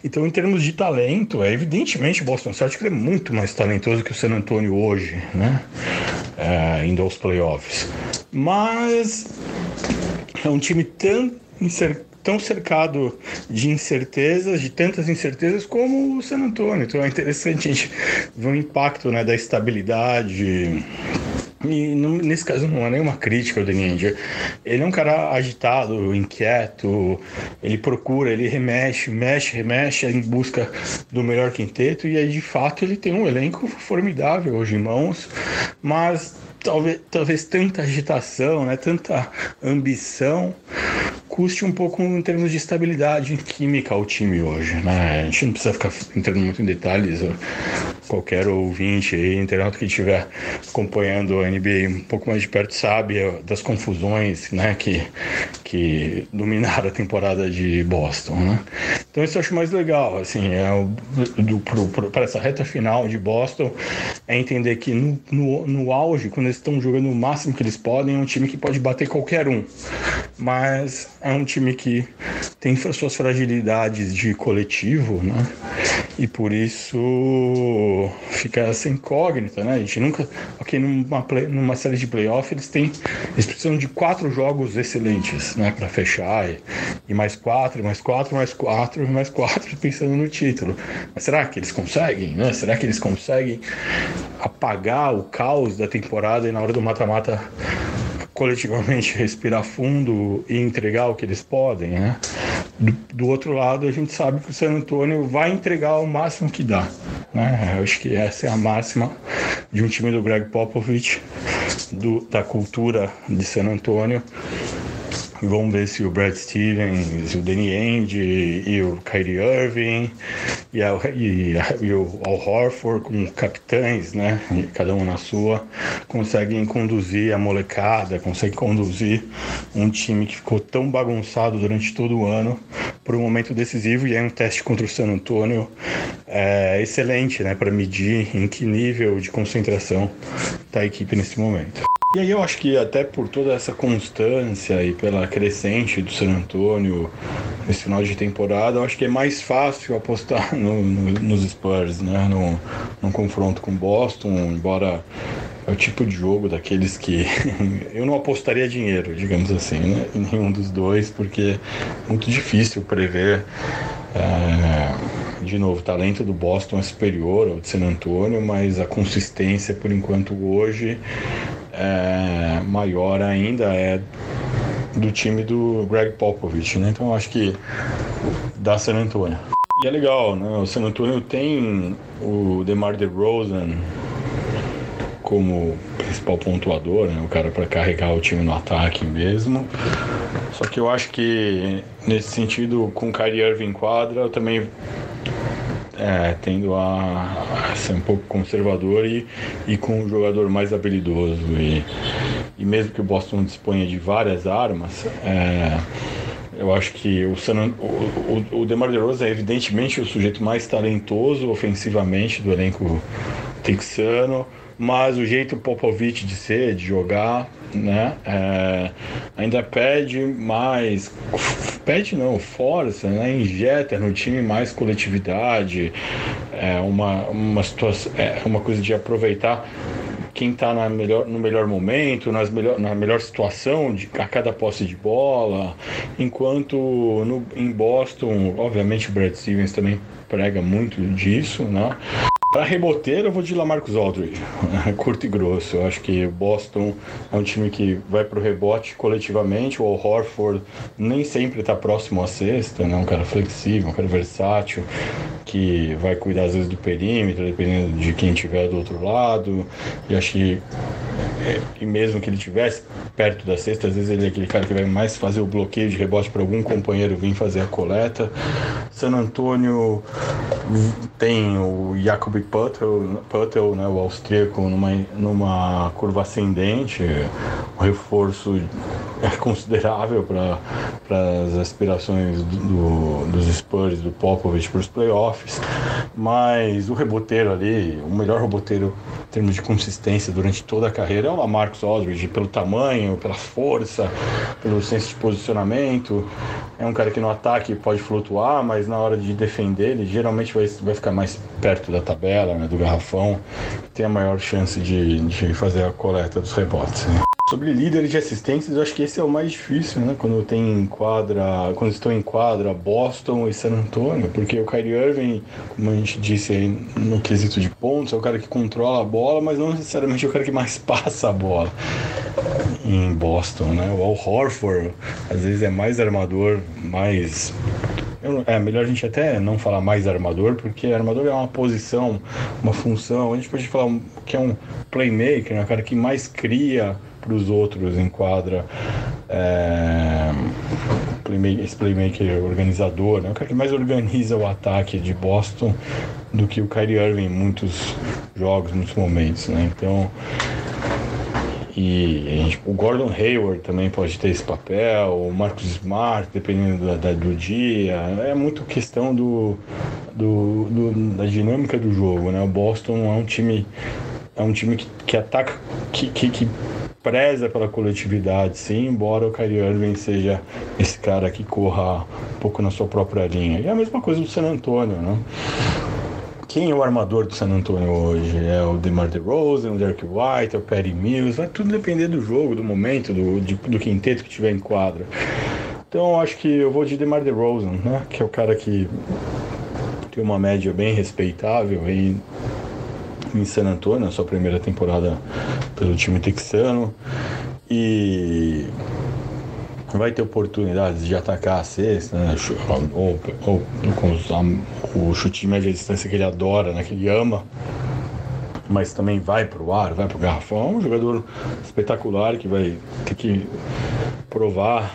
Então, em termos de talento, é evidentemente o Boston Celtics é muito mais talentoso que o San Antonio hoje, né? É, indo aos playoffs. Mas é um time tão tão cercado de incertezas, de tantas incertezas como o San Antonio. Então é interessante a gente ver o impacto né, da estabilidade. E nesse caso não é nenhuma crítica ao Danny Ele é um cara agitado, inquieto, ele procura, ele remexe, mexe, remexe em busca do melhor quinteto e aí de fato ele tem um elenco formidável hoje em mãos, mas talvez, talvez tanta agitação, né, tanta ambição custe um pouco em termos de estabilidade química ao time hoje, né? A gente não precisa ficar entrando muito em detalhes. Qualquer ouvinte aí, internauta que estiver acompanhando a NBA um pouco mais de perto sabe das confusões, né, que, que dominaram a temporada de Boston, né? Então isso eu acho mais legal, assim, é para essa reta final de Boston é entender que no, no, no auge, quando estão jogando o máximo que eles podem, é um time que pode bater qualquer um, mas é um time que tem suas fragilidades de coletivo, né? E por isso fica essa incógnita, né? A gente nunca. Ok, numa, play, numa série de playoff eles têm. Eles precisam de quatro jogos excelentes, né? Para fechar. E, e, mais quatro, mais quatro, mais quatro, mais quatro, pensando no título. Mas será que eles conseguem, né? Será que eles conseguem apagar o caos da temporada e na hora do mata-mata coletivamente respirar fundo e entregar o que eles podem, né? Do, do, outro lado, a gente sabe que o San Antonio vai entregar o máximo que dá, né? Eu acho que essa é a máxima de um time do Greg Popovich, do, da cultura de San Antonio. Vamos ver se o Brad Stevens, o Danny Ainge e o Kyrie Irving e, a, e, a, e o Al Horford como capitães, né, cada um na sua, conseguem conduzir a molecada, conseguem conduzir um time que ficou tão bagunçado durante todo o ano para um momento decisivo. E é um teste contra o San Antonio é, excelente, né, para medir em que nível de concentração está a equipe nesse momento. E aí eu acho que até por toda essa constância e pela crescente do San Antonio nesse final de temporada, eu acho que é mais fácil apostar no, no, nos Spurs, né? No, no confronto com Boston, embora é o tipo de jogo daqueles que eu não apostaria dinheiro, digamos assim, né? em nenhum dos dois, porque é muito difícil prever. É, de novo, o talento do Boston é superior ao de San Antonio, mas a consistência, por enquanto, hoje é, maior ainda é do time do Greg Popovich, né? Então acho que dá San Antonio. E é legal, né? O San Antonio tem o DeMar DeRozan como principal pontuador, né? O cara para carregar o time no ataque mesmo. Só que eu acho que nesse sentido, com o Kyrie Irving em quadra, eu também é, tendo a, a, ser um pouco conservador e, e com um jogador mais habilidoso. E, e mesmo que o Boston disponha de várias armas, é, eu acho que o, San, o, o, o DeMar DeRozan é evidentemente o sujeito mais talentoso ofensivamente do elenco texano, mas o jeito Popovich de ser, de jogar, né? É, ainda pede mais, pede não, força, né? Injeta no time mais coletividade, é uma, uma situação, é uma coisa de aproveitar quem está melhor, no melhor momento, nas melhor, na melhor situação de, a cada posse de bola. Enquanto no, em Boston, obviamente o Brad Stevens também prega muito disso, né? Para reboteiro, eu vou de Lamarcus Aldridge, curto e grosso. Eu acho que Boston é um time que vai para o rebote coletivamente. O Horford nem sempre está próximo à cesta, né? um cara flexível, um cara versátil, que vai cuidar às vezes do perímetro, dependendo de quem estiver do outro lado. E acho que, é, e mesmo que ele tivesse perto da cesta, às vezes ele é aquele cara que vai mais fazer o bloqueio de rebote para algum companheiro vir fazer a coleta. San Antônio tem o Puttel, Puttel né, o austríaco, numa, numa curva ascendente, um reforço é considerável para as aspirações do, do, dos Spurs, do Popovich para os playoffs, mas o reboteiro ali, o melhor reboteiro em termos de consistência durante toda a carreira é o Lamarcus Aldridge, pelo tamanho, pela força, pelo senso de posicionamento. É um cara que no ataque pode flutuar, mas na hora de defender ele geralmente vai, vai ficar mais perto da tabela, né, do garrafão, tem a maior chance de, de fazer a coleta dos rebotes. Né? Sobre líderes de assistências, eu acho que esse é o mais difícil, né? Quando tem em quadra, quando estão em quadra Boston e San Antonio, porque o Kyrie Irving, como a gente disse aí no quesito de pontos, é o cara que controla a bola, mas não necessariamente é o cara que mais passa a bola em Boston, né? O Al Horford às vezes é mais armador, mais é melhor a gente até não falar mais armador, porque armador é uma posição, uma função. A gente pode falar que é um playmaker, né? o cara que mais cria para os outros, enquadra é, esse playmaker organizador, né? o cara que mais organiza o ataque de Boston do que o Kyrie Irving em muitos jogos, muitos momentos. Né? Então, e gente, o Gordon Hayward também pode ter esse papel, o Marcus Smart, dependendo da, da, do dia. É muito questão do, do, do, da dinâmica do jogo. Né? O Boston é um time, é um time que, que ataca, que, que, que preza pela coletividade, sim, embora o Kyrie Irving seja esse cara que corra um pouco na sua própria linha. E a mesma coisa do San Antonio, né? Quem é o armador do San Antonio hoje? É o DeMar DeRozan, o Derek White, é o Perry Mills? Vai tudo depender do jogo, do momento, do, de, do quinteto que tiver em quadra. Então acho que eu vou de DeMar DeRozan, né? Que é o cara que tem uma média bem respeitável e em San Antonio, sua primeira temporada pelo time texano. E vai ter oportunidades de atacar a cesta, né? ou, ou, com os, o chute de média distância que ele adora, né? que ele ama, mas também vai para o ar, vai para o garrafão. É um jogador espetacular que vai ter que provar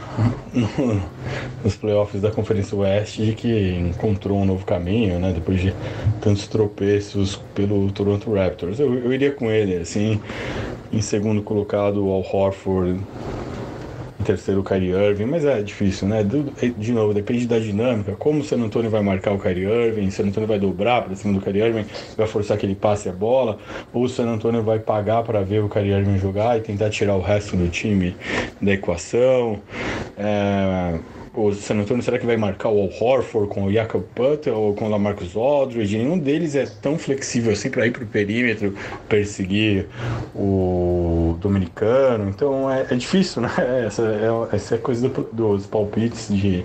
no, nos playoffs da Conferência Oeste de que encontrou um novo caminho, né? Depois de tantos tropeços pelo Toronto Raptors. Eu, eu iria com ele, assim, em segundo colocado, Al Horford terceiro o Kyrie Irving, mas é difícil, né? De novo, depende da dinâmica, como o San Antonio vai marcar o Kyrie Irving, o San Antonio vai dobrar para cima do Kyrie Irving, vai forçar que ele passe a bola, ou o San Antonio vai pagar para ver o Kyrie Irving jogar e tentar tirar o resto do time da equação. É o San Antonio, será que vai marcar o Al Horford com o Jakob Putter ou com o Lamarcus Aldridge? Nenhum deles é tão flexível assim para ir para o perímetro, perseguir o dominicano. Então é, é difícil, né? Essa é, essa é coisa do, dos palpites de,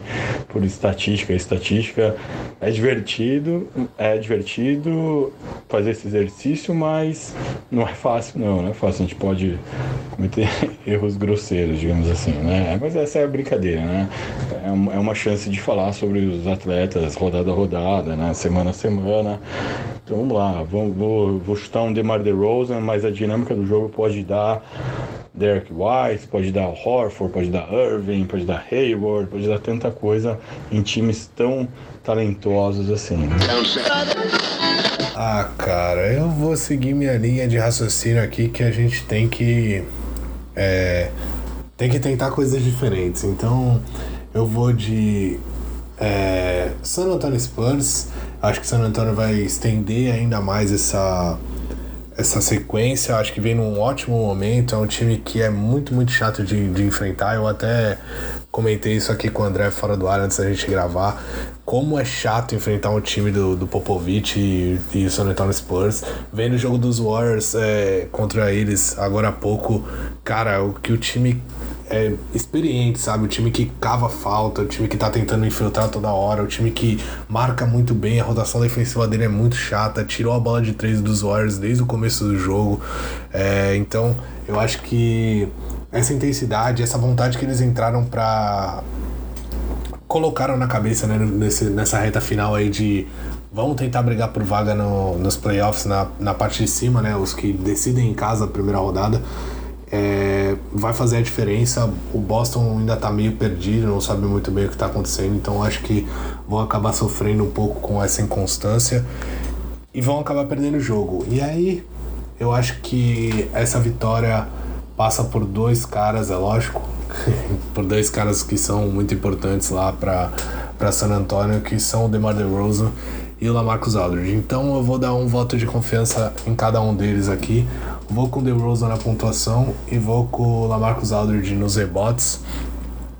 por estatística. estatística é divertido, é divertido fazer esse exercício, mas não é fácil, não. Não é fácil. A gente pode cometer erros grosseiros, digamos assim, né? Mas essa é a brincadeira, né? É, é uma chance de falar sobre os atletas rodada a rodada, né? semana a semana. Então vamos lá, vou, vou, vou chutar um DeMar DeRozan, mas a dinâmica do jogo pode dar Derek White, pode dar Horford, pode dar Irving, pode dar Hayward, pode dar tanta coisa em times tão talentosos assim. Ah, cara, eu vou seguir minha linha de raciocínio aqui que a gente tem que é, tem que tentar coisas diferentes. Então, eu vou de é, San Antonio Spurs. Acho que San Antonio vai estender ainda mais essa essa sequência, acho que vem num ótimo momento. É um time que é muito, muito chato de, de enfrentar. Eu até comentei isso aqui com o André fora do ar antes da gente gravar. Como é chato enfrentar um time do, do Popovich e, e o San Antonio Spurs. Vendo o jogo dos Warriors é, contra eles agora há pouco, cara, o que o time é, experiente, sabe? O time que cava falta, o time que tá tentando infiltrar toda hora, o time que marca muito bem, a rotação defensiva dele é muito chata, tirou a bola de três dos Warriors desde o começo do jogo. É, então, eu acho que essa intensidade, essa vontade que eles entraram pra. colocaram na cabeça né, nesse, nessa reta final aí de vamos tentar brigar por vaga no, nos playoffs na, na parte de cima, né? Os que decidem em casa a primeira rodada é, vai fazer a diferença. O Boston ainda está meio perdido, não sabe muito bem o que está acontecendo, então acho que vão acabar sofrendo um pouco com essa inconstância e vão acabar perdendo o jogo. E aí eu acho que essa vitória passa por dois caras, é lógico, por dois caras que são muito importantes lá para San Antonio, que são o DeMar DeRozan e o Lamarcus Aldridge. Então eu vou dar um voto de confiança em cada um deles aqui. Vou com o DeRozan na pontuação e vou com o Lamarcus Aldridge nos rebotes.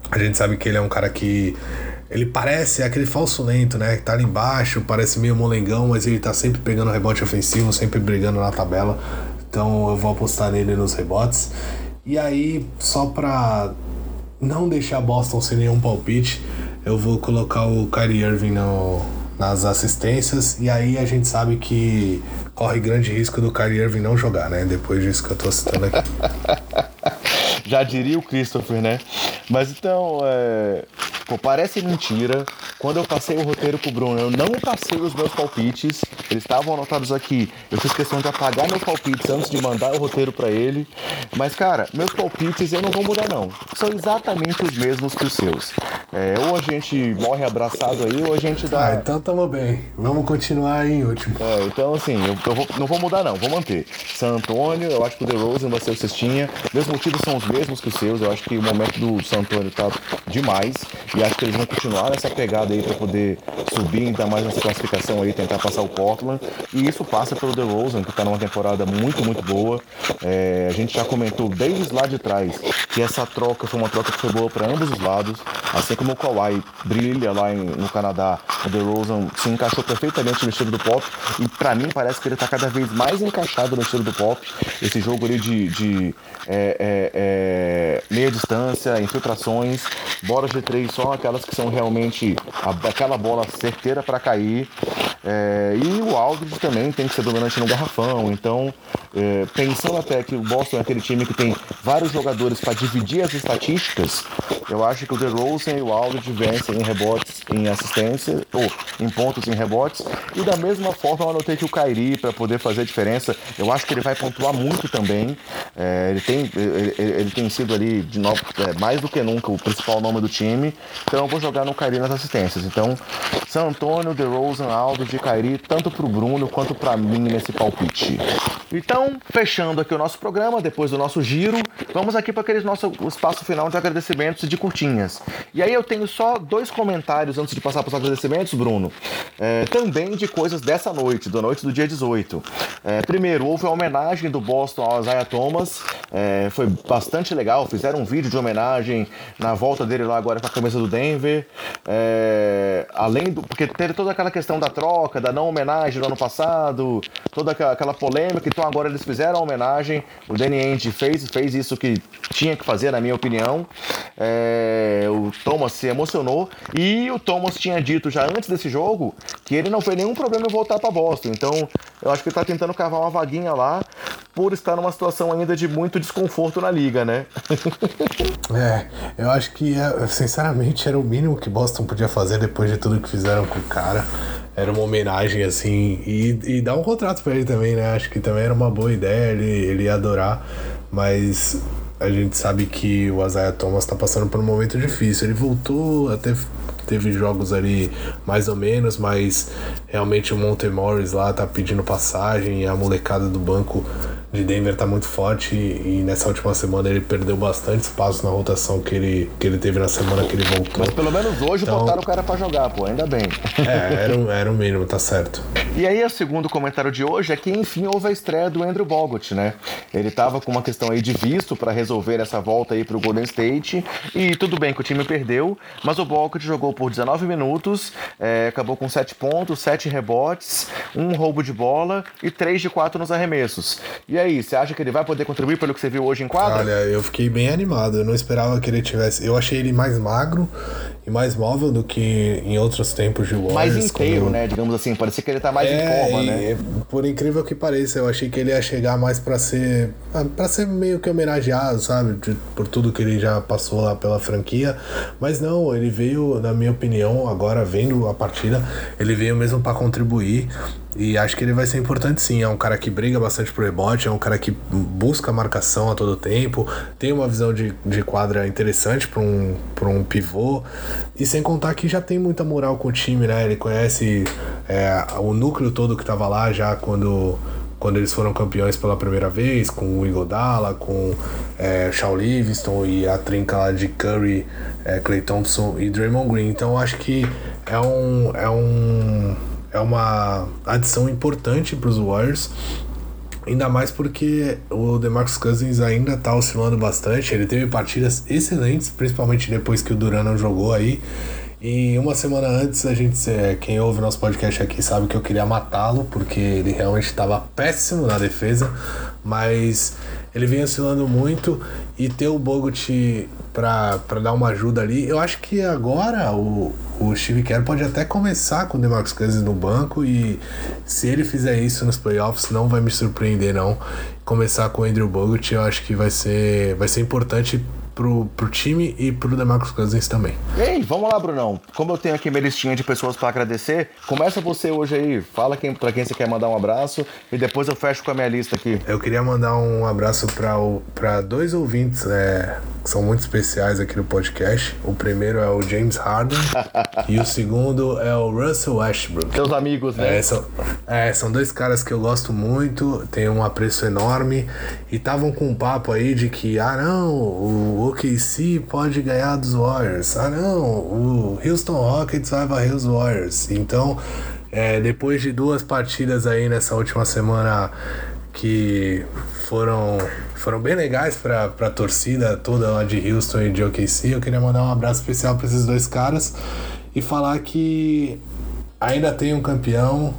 A gente sabe que ele é um cara que ele parece aquele falso lento, né? Que tá ali embaixo, parece meio molengão, mas ele tá sempre pegando rebote ofensivo, sempre brigando na tabela. Então eu vou apostar nele nos rebotes. E aí, só pra não deixar Boston sem nenhum palpite, eu vou colocar o Kyrie Irving no, nas assistências. E aí a gente sabe que corre grande risco do Kyrie Irving não jogar, né? Depois disso que eu tô citando aqui. Já diria o Christopher, né? Mas então, é... Pô, parece mentira. Quando eu passei o roteiro pro Bruno, eu não passei os meus palpites. Eles estavam anotados aqui. Eu fiz questão de apagar meus palpites antes de mandar o roteiro para ele. Mas, cara, meus palpites eu não vou mudar, não. São exatamente os mesmos que os seus. É, ou a gente morre abraçado aí, ou a gente dá. Ah, então tamo bem. Vamos continuar aí em último. É, então, assim, eu, eu vou, não vou mudar, não. Vou manter. San Antônio, eu acho que o DeRozan vai ser o cestinha. Meus motivos são os mesmos que os seus. Eu acho que o momento do San Antônio tá demais. E acho que eles vão continuar nessa pegada aí para poder subir ainda mais nessa classificação aí, tentar passar o Portland. E isso passa pelo DeRozan, que está numa temporada muito, muito boa. É, a gente já comentou desde lá de trás que essa troca foi uma troca que foi boa para ambos os lados. Assim como o Kawhi brilha lá em, no Canadá, o DeRozan se encaixou perfeitamente no estilo do Pop. E para mim parece que ele está cada vez mais encaixado no estilo do Pop. Esse jogo ali de, de é, é, é meia distância, infiltrações, bolas de três só aquelas que são realmente aquela bola certeira para cair. É, e o Aldridge também tem que ser dominante no garrafão. Então, é, pensando até que o Boston é aquele time que tem vários jogadores para dividir as estatísticas, eu acho que o DeRozan e o Aldridge vencem em rebotes, em assistência, ou em pontos em rebotes. E da mesma forma, eu anotei que o Kairi, para poder fazer a diferença, eu acho que ele vai pontuar muito também. É, ele, tem, ele, ele, tem sido ali, de novo, é, mais do que nunca, o principal nome do time. Então, eu vou jogar no Kairi nas assistências. Então, San Antonio, DeRozan, Aldridge e Kairi, tanto para o Bruno quanto para mim nesse palpite. Então, fechando aqui o nosso programa, depois do nosso giro, vamos aqui para aquele nosso espaço final de agradecimentos e de curtinhas. E aí eu tenho só dois comentários antes de passar para os agradecimentos, Bruno. É, também de coisas dessa noite, da noite do dia 18. É, primeiro, houve a homenagem do Boston ao Isaiah Thomas. É, foi bastante legal. Fizeram um vídeo de homenagem na volta dele lá agora com a camisa do Denver. É, além do. Porque teve toda aquela questão da troca, da não homenagem do ano passado, toda aquela polêmica. Então agora eles fizeram a homenagem. O Danny Ainge fez, fez isso que tinha que fazer, na minha opinião. É, o Thomas se emocionou e o Thomas tinha dito já antes desse jogo que ele não foi nenhum problema em voltar para Boston. Então eu acho que ele está tentando cavar uma vaguinha lá por estar numa situação ainda de muito desconforto na liga, né? é, eu acho que, sinceramente, era o mínimo que Boston podia fazer depois de tudo que fizeram com o cara. Era uma homenagem, assim, e, e dar um contrato para ele também, né? Acho que também era uma boa ideia, ele, ele ia adorar, mas a gente sabe que o Isaiah Thomas está passando por um momento difícil. Ele voltou, até teve jogos ali mais ou menos, mas realmente o Monte Morris lá tá pedindo passagem e a molecada do banco de Denver tá muito forte e, e nessa última semana ele perdeu bastante espaço na rotação que ele, que ele teve na semana que ele voltou. Mas pelo menos hoje então, botaram o cara para jogar, pô, ainda bem. É, era, um, era o mínimo, tá certo. E aí, o segundo comentário de hoje é que, enfim, houve a estreia do Andrew Bogut, né? Ele tava com uma questão aí de visto para resolver essa volta aí pro Golden State. E tudo bem que o time perdeu, mas o Bogut jogou por 19 minutos, é, acabou com 7 pontos, 7 rebotes, um roubo de bola e 3 de 4 nos arremessos. E aí, você acha que ele vai poder contribuir pelo que você viu hoje em quadra? Olha, eu fiquei bem animado. Eu não esperava que ele tivesse. Eu achei ele mais magro e mais móvel do que em outros tempos de Warriors. Mais inteiro, quando... né? Digamos assim, parecia que ele tá mais é, em forma, né? Por incrível que pareça, eu achei que ele ia chegar mais para ser ah, para ser meio que homenageado, sabe, de, por tudo que ele já passou lá pela franquia. Mas não, ele veio, na minha opinião, agora vendo a partida, ele veio mesmo para contribuir. E acho que ele vai ser importante sim. É um cara que briga bastante pro rebote, é um cara que busca marcação a todo tempo, tem uma visão de, de quadra interessante para um, pra um pivô. E sem contar que já tem muita moral com o time, né? Ele conhece é, o núcleo todo que tava lá já quando quando eles foram campeões pela primeira vez, com o Igodala, com é, Shaw Livingston e a trinca lá de Curry, é, Clay Thompson e Draymond Green. Então acho que é um, é um é uma adição importante para os Warriors. Ainda mais porque o DeMarcus Cousins ainda está oscilando bastante. Ele teve partidas excelentes, principalmente depois que o Duran não jogou aí. E uma semana antes, a gente, quem ouve nosso podcast aqui sabe que eu queria matá-lo, porque ele realmente estava péssimo na defesa, mas ele vem oscilando muito e ter o Bogut para dar uma ajuda ali. Eu acho que agora o, o Steve Kerr pode até começar com o DeMarcus Cousins no banco e se ele fizer isso nos playoffs não vai me surpreender não. Começar com o Andrew Bogut eu acho que vai ser, vai ser importante pro, pro time e pro DeMarcus Cousins também. Ei, vamos lá, Brunão. Como eu tenho aqui minha listinha de pessoas para agradecer, começa você hoje aí. Fala quem, para quem você quer mandar um abraço e depois eu fecho com a minha lista aqui. Eu queria mandar um abraço para dois ouvintes é, que são muito especiais aqui no podcast. O primeiro é o James Harden e o segundo é o Russell Westbrook. Seus amigos, né? É são, é, são dois caras que eu gosto muito, tenho um apreço enorme e estavam com um papo aí de que, ah não, o OKC pode ganhar dos Warriors. Ah, não, o Houston Rockets vai varrer os Warriors. Então, é, depois de duas partidas aí nessa última semana que foram, foram bem legais para a torcida toda lá de Houston e de OKC, eu queria mandar um abraço especial para esses dois caras e falar que ainda tem um campeão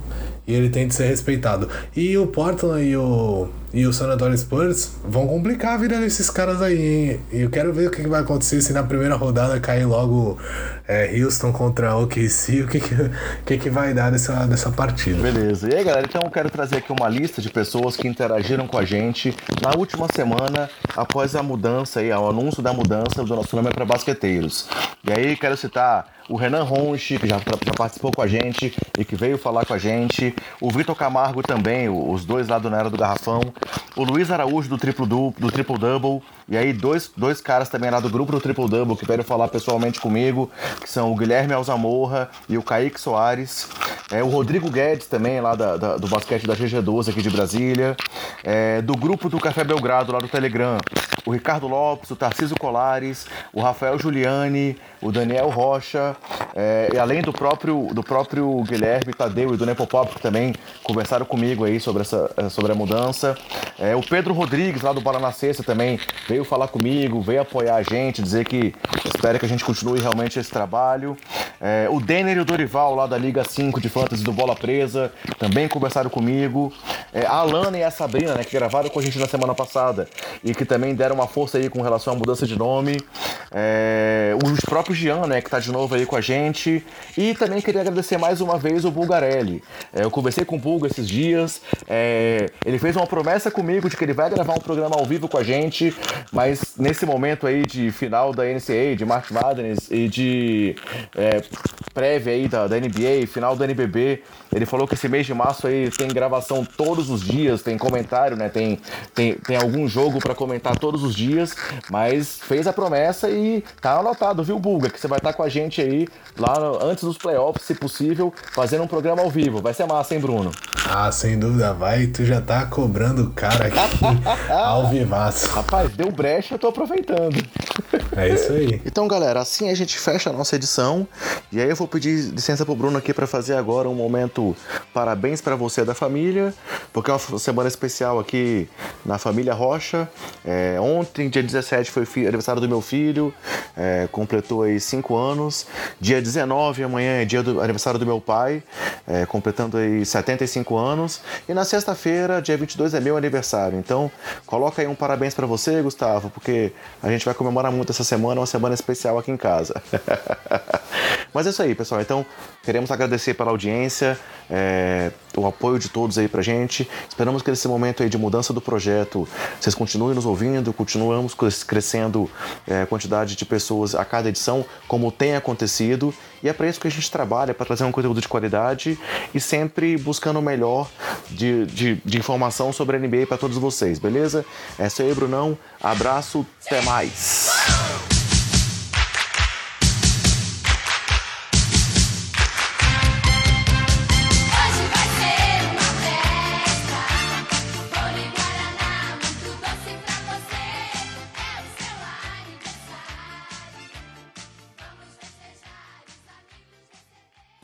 e ele tem de ser respeitado. E o Portland e o e o San Antonio Spurs vão complicar a vida desses caras aí, hein? E eu quero ver o que, vai acontecer se na primeira rodada cair logo é, Houston contra OKC, o que, que, que, vai dar dessa, dessa partida. Beleza. E aí, galera, então eu quero trazer aqui uma lista de pessoas que interagiram com a gente na última semana após a mudança aí, o anúncio da mudança do nosso nome para basqueteiros. E aí, quero citar o Renan Ronchi, que já, já, participou com a gente e que veio falar com a gente, o Vitor Camargo também, os dois lá do Na Era do Garrafão, o Luiz Araújo do Triplo do, do Triple Double, e aí dois, dois caras também lá do grupo do Triple Double que vieram falar pessoalmente comigo, que são o Guilherme Alzamorra e o Kaique Soares. É, o Rodrigo Guedes também, lá da, da, do basquete da GG12 aqui de Brasília. É, do grupo do Café Belgrado, lá do Telegram, o Ricardo Lopes, o Tarcísio Colares, o Rafael Giuliani, o Daniel Rocha, é, e além do próprio, do próprio Guilherme Tadeu e do Nepopop, que também conversaram comigo aí sobre, essa, sobre a mudança. É, o Pedro Rodrigues, lá do Sexta, também veio falar comigo, veio apoiar a gente, dizer que espera que a gente continue realmente esse trabalho. É, o Denner e o Dorival, lá da Liga 5 de Fantasy do Bola Presa, também conversaram comigo. É, a Alana e a Sabrina, né, que gravaram com a gente na semana passada e que também deram uma força aí com relação à mudança de nome. É, os próprios Jean, né, que tá de novo aí com a gente. E também queria agradecer mais uma vez o Bulgarelli. É, eu conversei com o Bulga esses dias. É, ele fez uma promessa comigo de que ele vai gravar um programa ao vivo com a gente, mas nesse momento aí de final da NCAA, de March Madness e de é, prévia aí da, da NBA, final do NBB. Ele falou que esse mês de março aí tem gravação todos os dias, tem comentário, né? Tem, tem, tem algum jogo para comentar todos os dias, mas fez a promessa e tá anotado, viu, Bulga? Que você vai estar tá com a gente aí lá no, antes dos playoffs, se possível, fazendo um programa ao vivo. Vai ser massa, hein, Bruno? Ah, sem dúvida vai. Tu já tá cobrando o cara aqui ao vivaço. Rapaz, deu brecha, eu tô aproveitando. É isso aí. Então, galera, assim a gente fecha a nossa edição. E aí eu vou pedir licença pro Bruno aqui para fazer agora um momento parabéns para você da família, porque é uma semana especial aqui na família Rocha. É, ontem, dia 17, foi aniversário do meu filho, é, completou aí 5 anos. Dia 19, amanhã é dia do aniversário do meu pai, é, completando aí 75 anos. E na sexta-feira, dia 22, é meu aniversário. Então, coloca aí um parabéns para você, Gustavo, porque a gente vai comemorar muito essa semana, uma semana especial aqui em casa. Mas é isso aí, pessoal. Então, queremos agradecer pela audiência, é, o apoio de todos aí pra gente. Esperamos que nesse momento aí de mudança do projeto, vocês continuem nos ouvindo, continuamos crescendo é, a quantidade de pessoas a cada edição, como tem acontecido. E é para isso que a gente trabalha, para trazer um conteúdo de qualidade e sempre buscando o melhor de, de, de informação sobre a NBA para todos vocês, beleza? É isso aí, Brunão. Abraço, até mais.